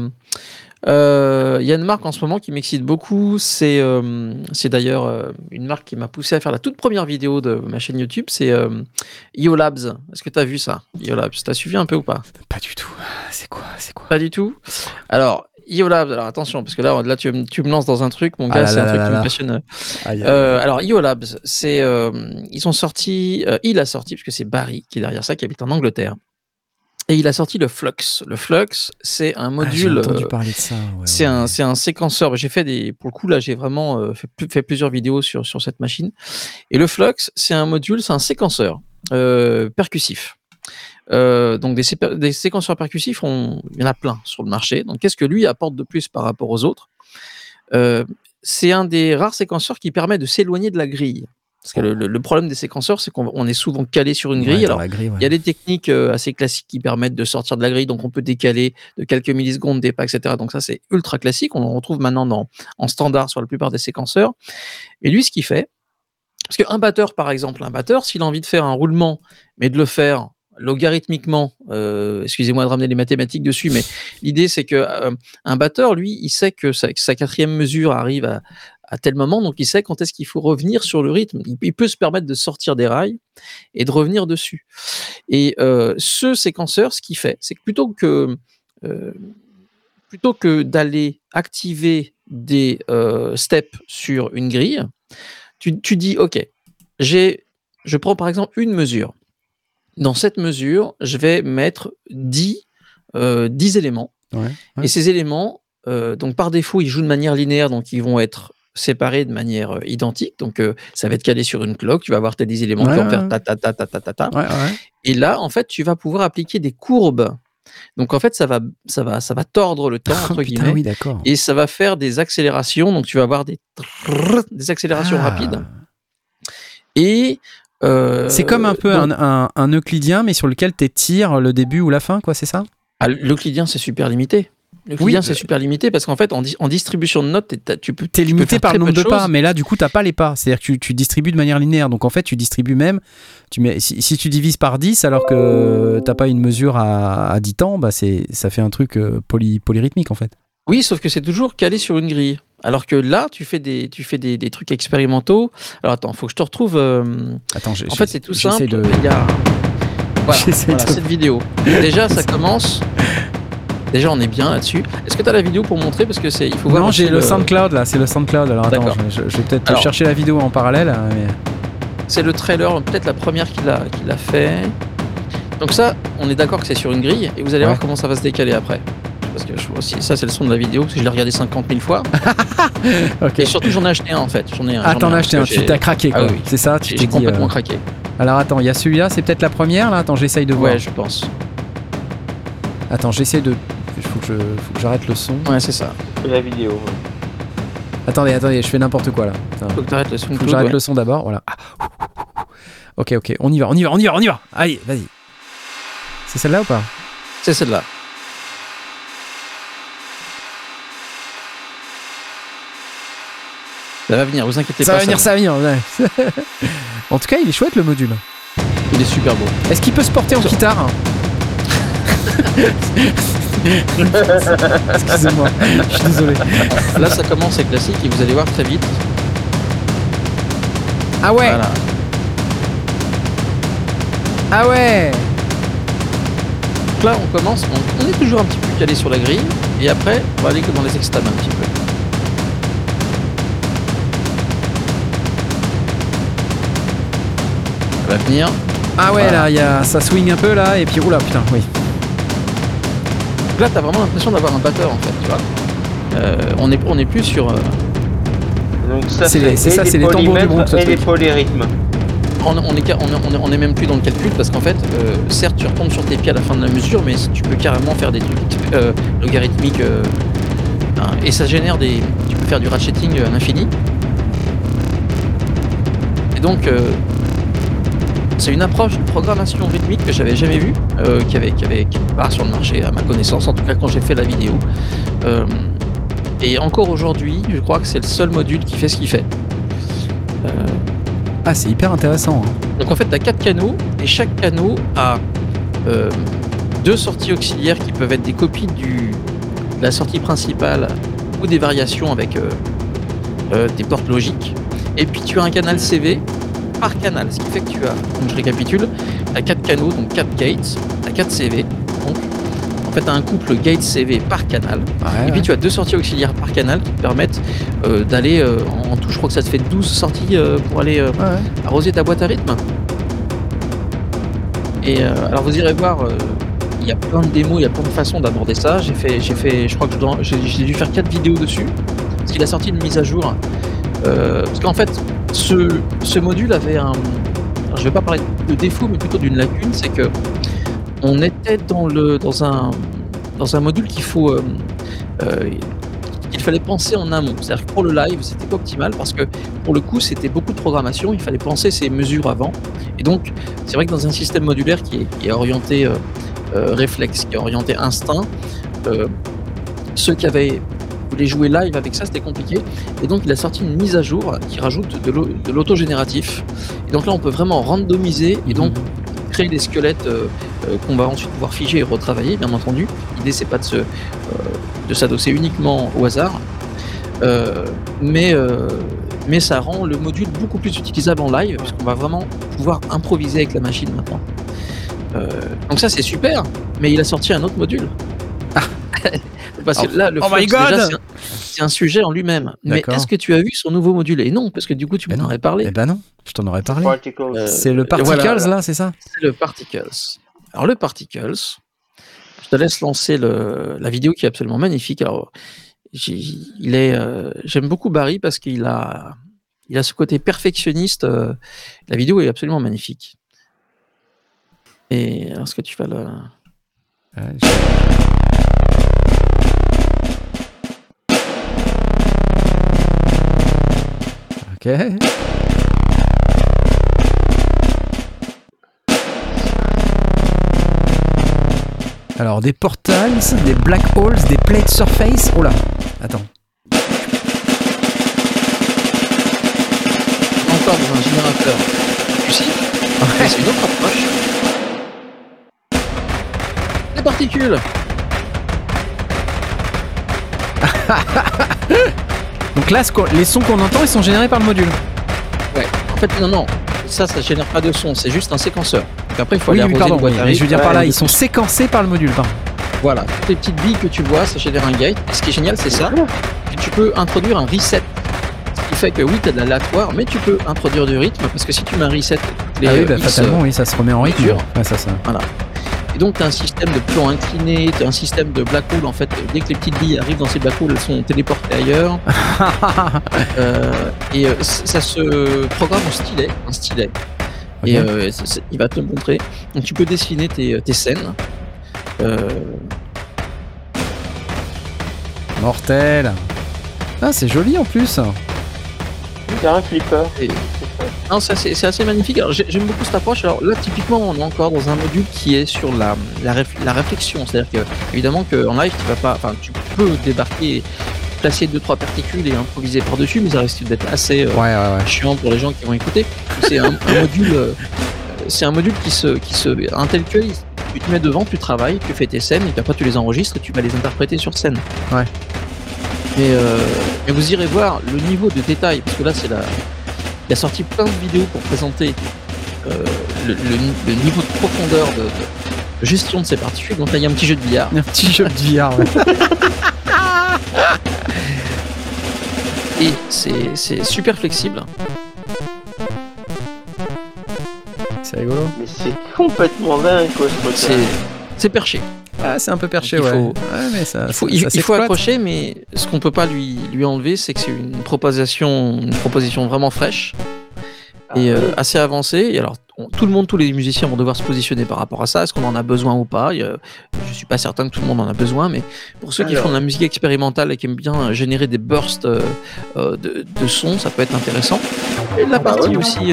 euh, il y a une marque en ce moment qui m'excite beaucoup. C'est, euh, c'est d'ailleurs euh, une marque qui m'a poussé à faire la toute première vidéo de ma chaîne YouTube. C'est IOLabs. Est-ce que tu as vu ça IOLabs, t'as suivi un peu ou pas? Pas du tout c'est quoi? C'est quoi? Pas du tout? Alors IOLabs. Alors attention, parce que là, là tu, me- tu me lances dans un truc, mon Ah gars, c'est un là truc là qui là. me passionne. Euh, alors, IOLabs, c'est, euh, ils sont sortis, euh, il a sorti, parce que c'est Barry qui est derrière ça, qui habite en Angleterre. Et il a sorti le Flux. Le Flux, c'est un Ah, j'ai module. entendu euh, parler de ça ouais, c'est ouais. un, c'est un séquenceur. J'ai fait des, pour le coup, là, j'ai vraiment fait, fait plusieurs vidéos sur, sur cette machine. Et le Flux, c'est un module, c'est un séquenceur percussif. Euh, donc des, sé- des séquenceurs percussifs, on- il y en a plein sur le marché. Donc qu'est-ce que lui apporte de plus par rapport aux autres? Euh, C'est un des rares séquenceurs qui permet de s'éloigner de la grille. Parce que le, problème des séquenceurs, c'est qu'on on est souvent calé sur une grille. Alors ouais. il y a des techniques euh, assez classiques qui permettent de sortir de la grille, donc on peut décaler de quelques millisecondes des pas, etc. Donc ça, c'est ultra classique. On le retrouve maintenant dans, en standard sur la plupart des séquenceurs. Et lui, ce qu'il fait, parce qu'un batteur, par exemple, un batteur, s'il a envie de faire un roulement, mais de le faire logarithmiquement, euh, excusez-moi de ramener les mathématiques dessus, mais l'idée c'est que euh, un batteur, lui, il sait que sa, quatrième mesure arrive à, tel moment, donc il sait quand est-ce qu'il faut revenir sur le rythme. Il, peut se permettre de sortir des rails et de revenir dessus. Et euh, ce séquenceur, ce qu'il fait, c'est que plutôt que plutôt que d'aller activer des steps sur une grille, tu, tu dis ok, j'ai, je prends par exemple une mesure. Dans cette mesure, je vais mettre 10, euh, 10 éléments. Ouais, ouais. Et ces éléments, euh, donc par défaut, ils jouent de manière linéaire, donc ils vont être séparés de manière euh, identique. Donc euh, ça va être calé sur une cloque. Tu vas avoir tes 10 éléments qui vont faire ta ta ta ta ta ta. Et là, en fait, tu vas pouvoir appliquer des courbes. Donc en fait, ça va, ça va, ça va tordre le temps Oh, entre putain, guillemets. oui Et ça va faire des accélérations. Donc tu vas avoir des, des accélérations Ah. rapides. Et euh, c'est comme un peu donc, un, un, un euclidien mais sur lequel t'étires le début ou la fin quoi c'est ça? Ah, l'euclidien, c'est super limité. L'euclidien, c'est super limité parce qu'en fait, en, di- en distribution de notes, t'es- tu peux. T'es tu peux limité par le nombre de pas, mais là, du coup, t'as pas les pas. C'est-à-dire que tu, tu distribues de manière linéaire. Donc, en fait, tu distribues même. Tu mets, si, si tu divises par 10 alors que t'as pas une mesure à, à 10 temps, bah ça fait un truc euh, poly, polyrythmique, en fait. Oui, sauf que c'est toujours calé sur une grille. Alors que là, tu fais des, tu fais des, des trucs expérimentaux. Alors attends, faut que je te retrouve. euh, Attends, En fait, c'est tout simple. de. Il y a. Voilà, J'essaie voilà, de- cette vidéo. Déjà, ça commence. Déjà, on est bien là-dessus. Est-ce que tu as la vidéo pour montrer? Parce que c'est, il faut voir. Non, j'ai le SoundCloud là, c'est le SoundCloud. Alors attends, je, vais peut-être Alors. chercher la vidéo en parallèle. hein, mais- C'est le trailer, peut-être la première qu'il a, qu'il a fait. Donc ça, on est d'accord que c'est sur une grille, et vous allez Ouais. voir comment ça va se décaler après. Parce que je vois aussi, ça c'est le son de la vidéo, parce que je l'ai regardé 50 000 fois. Et surtout, j'en ai acheté un en fait. J'en ai un. Ah, j'en ai t'en as acheté un, tu t'as craqué quoi. Ah oui. C'est ça, tu J'ai dit. complètement euh, craqué. Alors attends, il y a celui-là, c'est peut-être la première là? Attends, j'essaye de voir. Ouais, je pense. Attends, j'essaie de. Il faut que je, faut que j'arrête le son. Ouais, c'est ça. La vidéo. ouais. Attendez, attendez, je fais n'importe quoi là. Attends. Faut que t'arrêtes le Faut son. que j'arrête le son d'abord. Voilà. Ah. Ok, ok, on y va, on y va, on y va, on y va. Allez, vas-y. C'est celle-là ou pas? C'est celle-là. Ça va venir, vous inquiétez Ça pas. va venir, ça va venir. ouais. en tout cas, il est chouette le module. Il est super beau. Est-ce qu'il peut se porter en guitare Excusez-moi, je suis désolé. Là, ça commence, c'est classique, et vous allez voir très vite. Ah ouais, Voilà. ah ouais. Donc là, on commence, on, on est toujours un petit peu calé sur la grille, et après, on va aller que dans les extrêmes un petit peu. Va venir. Ah ouais, Voilà. là, il y a, ça swing un peu là, et puis oula, putain, oui. Donc là, t'as vraiment l'impression d'avoir un batteur en fait, tu vois. Euh, on est on est plus sur. euh, Donc ça, C'est les- ça, c'est les tambours du Bronx, Et les polyrythmes. on, on est, on, est, on est- on est même plus dans le calcul parce qu'en fait, euh, certes, tu retombes sur tes pieds à la fin de la mesure, mais tu peux carrément faire des trucs euh, logarithmiques euh, hein, et ça génère des. Tu peux faire du ratcheting à l'infini. Et donc, euh, c'est une approche de programmation rythmique que j'avais jamais vue, euh, qui avait, qui avait qui avait pas sur le marché à ma connaissance, en tout cas quand j'ai fait la vidéo. Euh, et encore aujourd'hui, je crois que c'est le seul module qui fait ce qu'il fait. Euh, Ah, c'est hyper intéressant. hein. donc en fait, tu as quatre canaux et chaque canot a euh, deux sorties auxiliaires qui peuvent être des copies du, de la sortie principale ou des variations avec des portes logiques. Et puis tu as un canal CV par canal, ce qui fait que tu as, donc je récapitule, tu as quatre canaux, donc quatre gates, tu as quatre CV. Donc en fait, tu as un couple gate CV par canal. Ouais, Et puis ouais. tu as deux sorties auxiliaires par canal qui te permettent euh, d'aller euh, en, tout, je crois que ça te fait 12 sorties euh, pour aller Ouais, arroser ta boîte à rythme. Et alors vous irez voir, il y a plein de démos, il y a plein de façons d'aborder ça. J'ai fait, j'ai fait, je crois que j'ai j'ai dû faire quatre vidéos dessus parce qu'il a sorti une mise à jour. Euh, parce qu'en fait, ce, module avait un, je vais pas parler de défaut, mais plutôt d'une lacune, c'est que on était dans le dans un dans un module qu'il faut euh, euh, fallait penser en amont. C'est-à-dire que pour le live, c'était pas optimal parce que pour le coup, c'était beaucoup de programmation. Il fallait penser ces mesures avant. Et donc, c'est vrai que dans un système modulaire qui est, orienté euh, réflexe, qui est orienté instinct, ceux qui avaient voulaient jouer live avec ça, c'était compliqué. Et donc, il a sorti une mise à jour qui rajoute de l'au- de l'autogénératif. Et donc là, on peut vraiment randomiser et donc créer des squelettes euh, euh, qu'on va ensuite pouvoir figer et retravailler, bien entendu. L'idée, c'est pas de se, euh, de s'adosser uniquement au hasard, mais, mais ça rend le module beaucoup plus utilisable en live, puisqu'on va vraiment pouvoir improviser avec la machine maintenant. Donc ça, c'est super, mais il a sorti un autre module. Parce que là, le Oh my Flux, c'est un- sujet en lui-même. Mais est-ce que tu as vu son nouveau module? Et non, parce que du coup, tu Ben m'en aurais parlé. Eh ben non, je t'en aurais parlé. Particles. Euh, C'est le Particles voilà. là, c'est ça? C'est le Particles. Alors le Particles, je te laisse lancer le, la vidéo qui est absolument magnifique. Alors, il est, euh, j'aime beaucoup Barry parce qu'il a, il a ce côté perfectionniste. euh, la vidéo est absolument magnifique. Et est-ce que tu vas le, Ouais, je- Ok. Alors des portals, des black holes, des plate surface. Oh là, attends. encore dans un générateur lucide, mais c'est une autre approche. Les particules. Donc là, les sons qu'on entend, ils sont générés par le module. Ouais. En fait, non, non. Ça, ça génère pas de son. C'est juste un séquenceur. Donc après, il faut Oui, aller oui, pardon. une boîte oui, à mais je veux dire par là, ils sont séquencés par le module. pardon. Voilà. Toutes les petites billes que tu vois, ça génère un gate. Et ce qui est génial, c'est ça. Tu peux introduire un reset. Ce qui fait que oui, tu as de l'aléatoire, mais tu peux introduire du rythme parce que si tu mets un reset, les ah oui, bah, fatalement, oui, ça se remet en rythme. Ouais, ça, ça. Et donc, tu as un système de plan incliné, tu as un système de black hole. En fait, dès que les petites billes arrivent dans ces black holes, elles sont téléportées ailleurs. Euh, et euh, ça se programme en stylet, un stylet. Et euh, il va te le montrer. Donc, tu peux dessiner tes, tes scènes. Euh, Mortel. Ah, c'est joli en plus. C'est un flipper. et- Non, c'est assez, assez magnifique. J'aime beaucoup cette approche. Alors là, typiquement, on est encore dans un module qui est sur la, la, réf- la réflexion. C'est-à-dire que, évidemment, qu'en live, tu vas pas, enfin, tu peux débarquer, placer deux trois particules et improviser par-dessus, mais ça risque d'être assez euh, Ouais, ouais, ouais. chiant pour les gens qui vont écouter. C'est un, un module, euh, c'est un module qui se, qui se intellectualise. Tu te mets devant, tu travailles, tu fais tes scènes, et puis après tu les enregistres et tu vas les interpréter sur scène. Ouais. Mais, euh, mais vous irez voir le niveau de détail, parce que là c'est la, il a sorti plein de vidéos pour présenter euh, le, le- le niveau de profondeur de, de gestion de ces particules. Donc là il y a un petit jeu de billard. Un petit jeu de billard. ouais. Et c'est c'est super flexible. C'est rigolo. Mais c'est complètement dingue quoi ce c'est perché. Ah, c'est un peu perché, Il ouais. faut- Ouais, mais ça, Il faut, ça- il, ça il faut s'exploite. accrocher, mais ce qu'on peut pas lui, lui enlever, c'est que c'est une proposition, une proposition vraiment fraîche et euh, assez avancée. Et alors, on- tout le monde, tous les musiciens vont devoir se positionner par rapport à ça. Est-ce qu'on en a besoin ou pas? Y a- Je suis pas certain que tout le monde en a besoin, mais pour ceux qui font de la musique expérimentale et qui aiment bien euh, générer des bursts euh, euh, de, de sons, ça peut être intéressant. Et la bah partie aussi.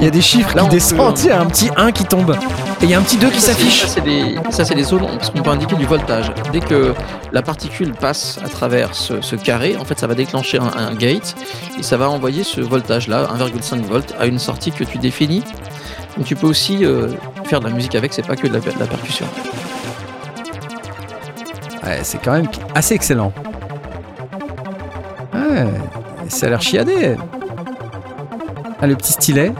Il y a des chiffres Là, qui peut- descendent, il y a un petit 1 qui tombe. Et il y a un petit 2 qui s'affiche. Ça, c'est des, ça, c'est des zones, parce qu'on peut indiquer du voltage. Dès que la particule passe à travers ce, ce carré, en fait, ça va déclencher un, un gate et ça va envoyer ce voltage-là, 1,5 volts, à une sortie que tu définis. Donc, tu peux aussi euh, faire de la musique avec, c'est pas que de la, de la percussion. Ouais, c'est quand même assez excellent. Ouais, ça a l'air chiadé. Ah, le petit stylet.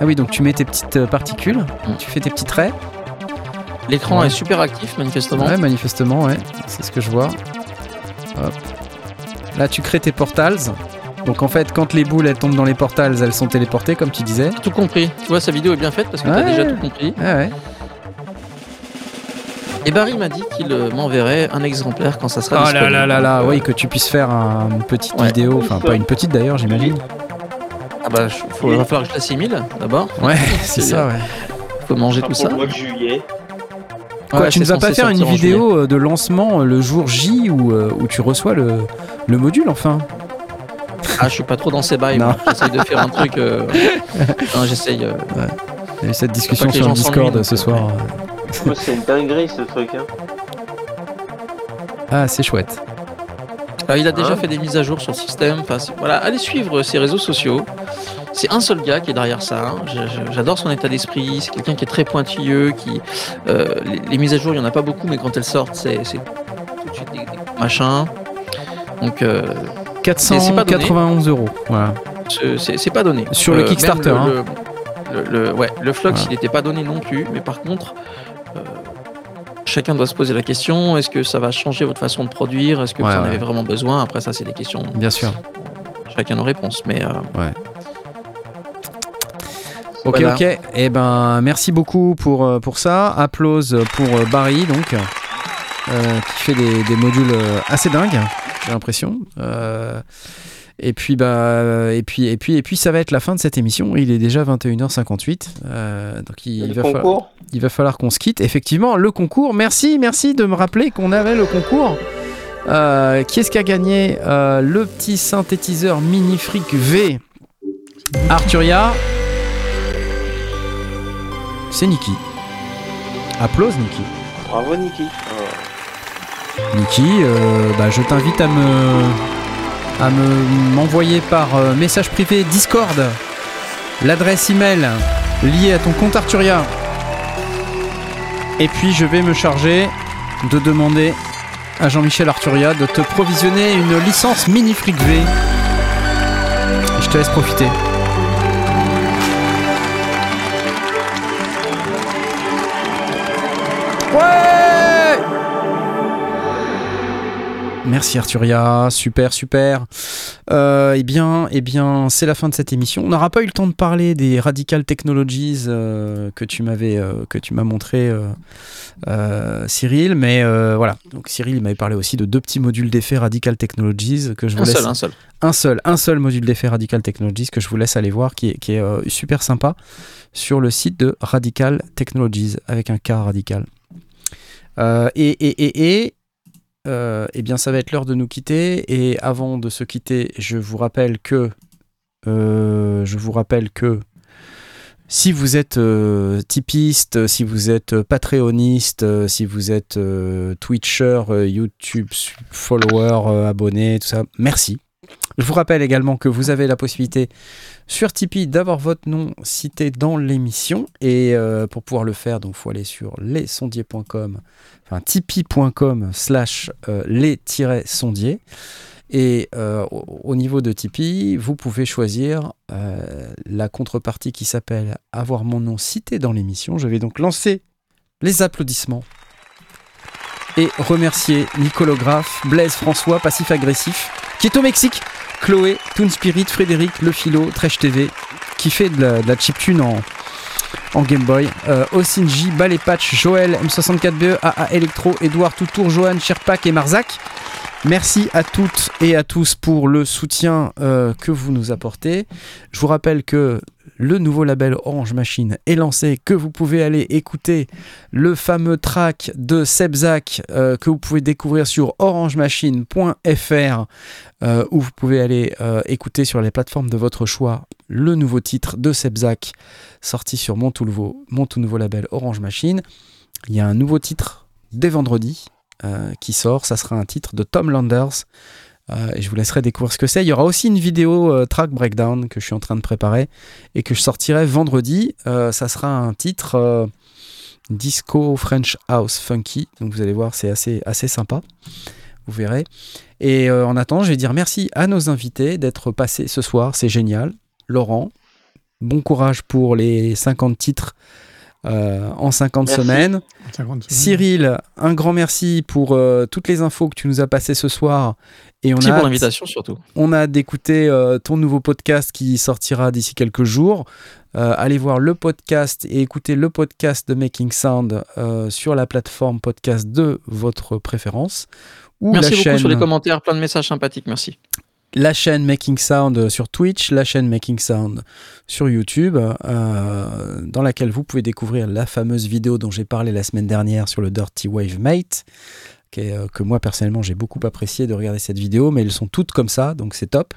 Ah oui, donc tu mets tes petites euh, particules, tu fais tes petits traits. L'écran Ouais. est super actif, manifestement. Ouais, manifestement, ouais. C'est ce que je vois. Hop. Là, tu crées tes portals. Donc en fait, quand les boules elles tombent dans les portals, elles sont téléportées, comme tu disais. Tout compris. Tu vois, sa vidéo est bien faite parce que t'as déjà tout compris. Ouais, ouais. Et Barry m'a dit qu'il euh, m'enverrait un exemplaire quand ça sera Oh là disponible. là là là, Donc, euh, oui, que tu puisses faire un- une petite Ouais. vidéo, enfin pas une petite d'ailleurs, j'imagine. Ah bah, faut, il va falloir que je l'assimile d'abord. Ouais, c'est ça, ouais. Faut manger tout ça. le mois de juillet. Quoi, Ouais, tu ne vas pas faire une vidéo euh, de lancement euh, le jour J où, euh, où tu reçois le, le module enfin? Ah, je suis pas trop dans ces bails. J'essaye de faire un truc. euh, non, j'essaye. euh, Il y a eu cette discussion sur le Discord ce soir. Moi, c'est une dinguerie ce truc. Hein. Ah, c'est chouette. Alors, il a déjà Hein fait des mises à jour sur le système. Enfin, voilà, allez suivre ses réseaux sociaux. C'est un seul gars qui est derrière ça. hein. J'adore son état d'esprit. C'est quelqu'un qui est très pointilleux. Qui, euh, les, les mises à jour, il y en a pas beaucoup, mais quand elles sortent, c'est tout de suite des, des machins. Donc, euh, c'est pas donné. 491 euros. Voilà. c'est- pas donné. Sur le même Kickstarter, hein. Le, le- le- ouais, le Flux, Voilà. il n'était pas donné non plus, mais par contre, euh, chacun doit se poser la question est-ce que ça va changer votre façon de produire Est-ce que Ouais, vous en ouais. avez vraiment besoin? Après, ça, c'est des questions. Bien sûr. Chacun nos réponses. Mais euh, Ok, Voilà. ok. Eh ben, merci beaucoup pour, euh, pour ça. Applause pour euh, Barry, donc, euh, qui fait des, des modules assez dingues, j'ai l'impression. Euh, et puis, bah, et puis, et puis, et puis, ça va être la fin de cette émission. Il est déjà 21h58. euh, donc, il, va falloir, il va falloir qu'on se quitte. Effectivement, le concours. Merci, merci de me rappeler qu'on avait le concours. Euh, qui est-ce qui a gagné Euh, le petit synthétiseur Mini Freak V? Arturia C'est Niki. Applause Niki. Bravo Niki. Niki, bah, je t'invite à me à me m'envoyer par euh, message privé Discord l'adresse email liée à ton compte Arturia. Et puis je vais me charger de demander à Jean-Michel Arturia de te provisionner une licence mini fric V. Je te laisse profiter. Ouais Merci Arturia, super super. Euh, eh bien, eh bien, c'est la fin de cette émission. On n'aura pas eu le temps de parler des Radical Technologies euh, que tu m'avais, euh, que tu m'as montré, Cyril. Mais voilà. Donc Cyril il m'avait parlé aussi de deux petits modules d'effet Radical Technologies que je vous Un laisse. seul, un seul. un seul, un seul module d'effet Radical Technologies que je vous laisse aller voir, qui est, qui est super sympa sur le site de Radical Technologies avec un K radical. Euh, et, et, et, et euh, eh bien, ça va être l'heure de nous quitter. Et avant de se quitter, je vous rappelle que, euh, je vous rappelle que si vous êtes euh, tipiste, si vous êtes patreoniste, si vous êtes Twitcher, YouTube follower, abonné, tout ça, merci. Je vous rappelle également que vous avez la possibilité sur Tipeee d'avoir votre nom cité dans l'émission. Et euh, pour pouvoir le faire, donc faut aller sur lesondiers.com, enfin tipeee.com slash euh, les-sondiers. Et euh, au, au niveau de Tipeee, vous pouvez choisir la contrepartie qui s'appelle avoir mon nom cité dans l'émission. Je vais donc lancer les applaudissements et remercier Nicolographe, Blaise François, Passif Agressif, qui est au Mexique, Chloé, Toon Spirit, Frédéric, Le Philo, TV, qui fait de la, chiptune en, en Game Boy, euh, Osinji, Ballet Patch, Joël, M64BE, AA Electro, Edouard Toutour, Johan, Sherpak et Marzac. Merci à toutes et à tous pour le soutien euh, que vous nous apportez. Je vous rappelle que le nouveau label Orange Machine est lancé, que vous pouvez aller écouter le fameux track de Sebzak euh, que vous pouvez découvrir sur orangemachine.fr euh, où vous pouvez aller écouter sur les plateformes de votre choix le nouveau titre de Sebzak sorti sur mon mon tout nouveau label Orange Machine. Il y a un nouveau titre dès vendredi euh, qui sort, ça sera un titre de Tom Landers. Euh, et je vous laisserai découvrir ce que c'est. Il y aura aussi une vidéo euh, track breakdown que je suis en train de préparer et que je sortirai vendredi. Ça sera un titre disco French house funky. Donc vous allez voir, c'est assez, assez sympa. Vous verrez. Et en attendant, je vais dire merci à nos invités d'être passés ce soir. C'est génial. Laurent, bon courage pour les 50 titres euh, en 50 Merci. semaines. 50 secondes. Cyril, un grand merci pour euh, toutes les infos que tu nous as passées ce soir. Et on Merci a pour l'invitation surtout. on a hâte d'écouter euh, ton nouveau podcast qui sortira d'ici quelques jours. Euh, allez voir le podcast et écouter le podcast de Making Sound euh, sur la plateforme podcast de votre préférence. Ou Merci la beaucoup chaîne, sur les commentaires, plein de messages sympathiques, merci. La chaîne Making Sound sur Twitch, la chaîne Making Sound sur YouTube, euh, dans laquelle vous pouvez découvrir la fameuse vidéo dont j'ai parlé la semaine dernière sur le Dirty Wave Mate, qui est, euh, que moi personnellement j'ai beaucoup apprécié de regarder cette vidéo, mais elles sont toutes comme ça, donc c'est top.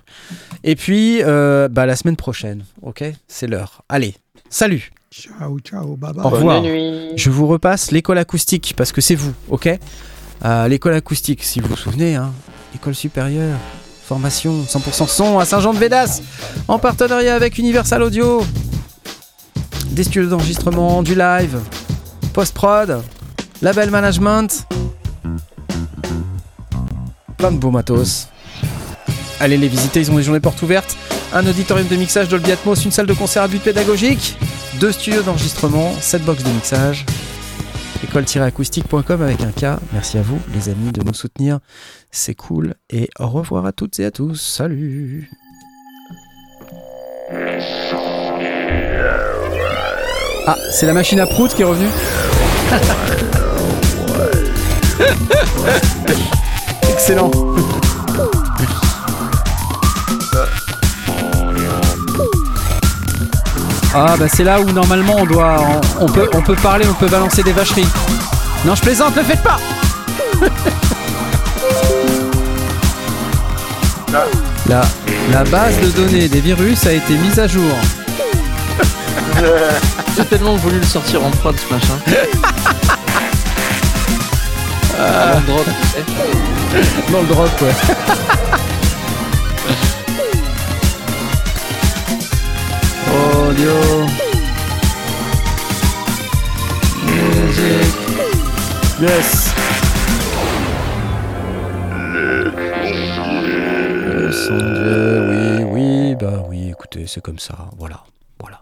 Et puis, euh, bah, la semaine prochaine, ok? C'est l'heure. Allez, salut Ciao, ciao, bye bye. Au revoir. Bonne nuit. Je vous repasse l'école acoustique, parce que c'est vous, ok? Euh, L'école acoustique, si vous vous souvenez, hein, école supérieure, formation 100% son à Saint-Jean-de-Védas, en partenariat avec Universal Audio. Des studios d'enregistrement, du live, post-prod, label management, plein de beaux matos. Allez les visiter, ils ont des journées portes ouvertes, un auditorium de mixage Dolby Atmos, une salle de concert à but pédagogique, deux studios d'enregistrement, 7 box de mixage, école-acoustique.com avec un K. Merci à vous, les amis, de nous soutenir. C'est cool. Et au revoir à toutes et à tous. Salut Ah, c'est la machine à prout qui est revenue Excellent Ah bah c'est là où normalement on doit on, on peut on peut parler, on peut balancer des vacheries. Non, je plaisante, ne le faites pas. La, la base de données des virus a été mise à jour. J'ai tellement voulu le sortir en prod ce machin. Avant le drop, tu sais. Dans le drop, ouais. Yes. Oui, oui, bah oui, écoutez, c'est comme ça, voilà.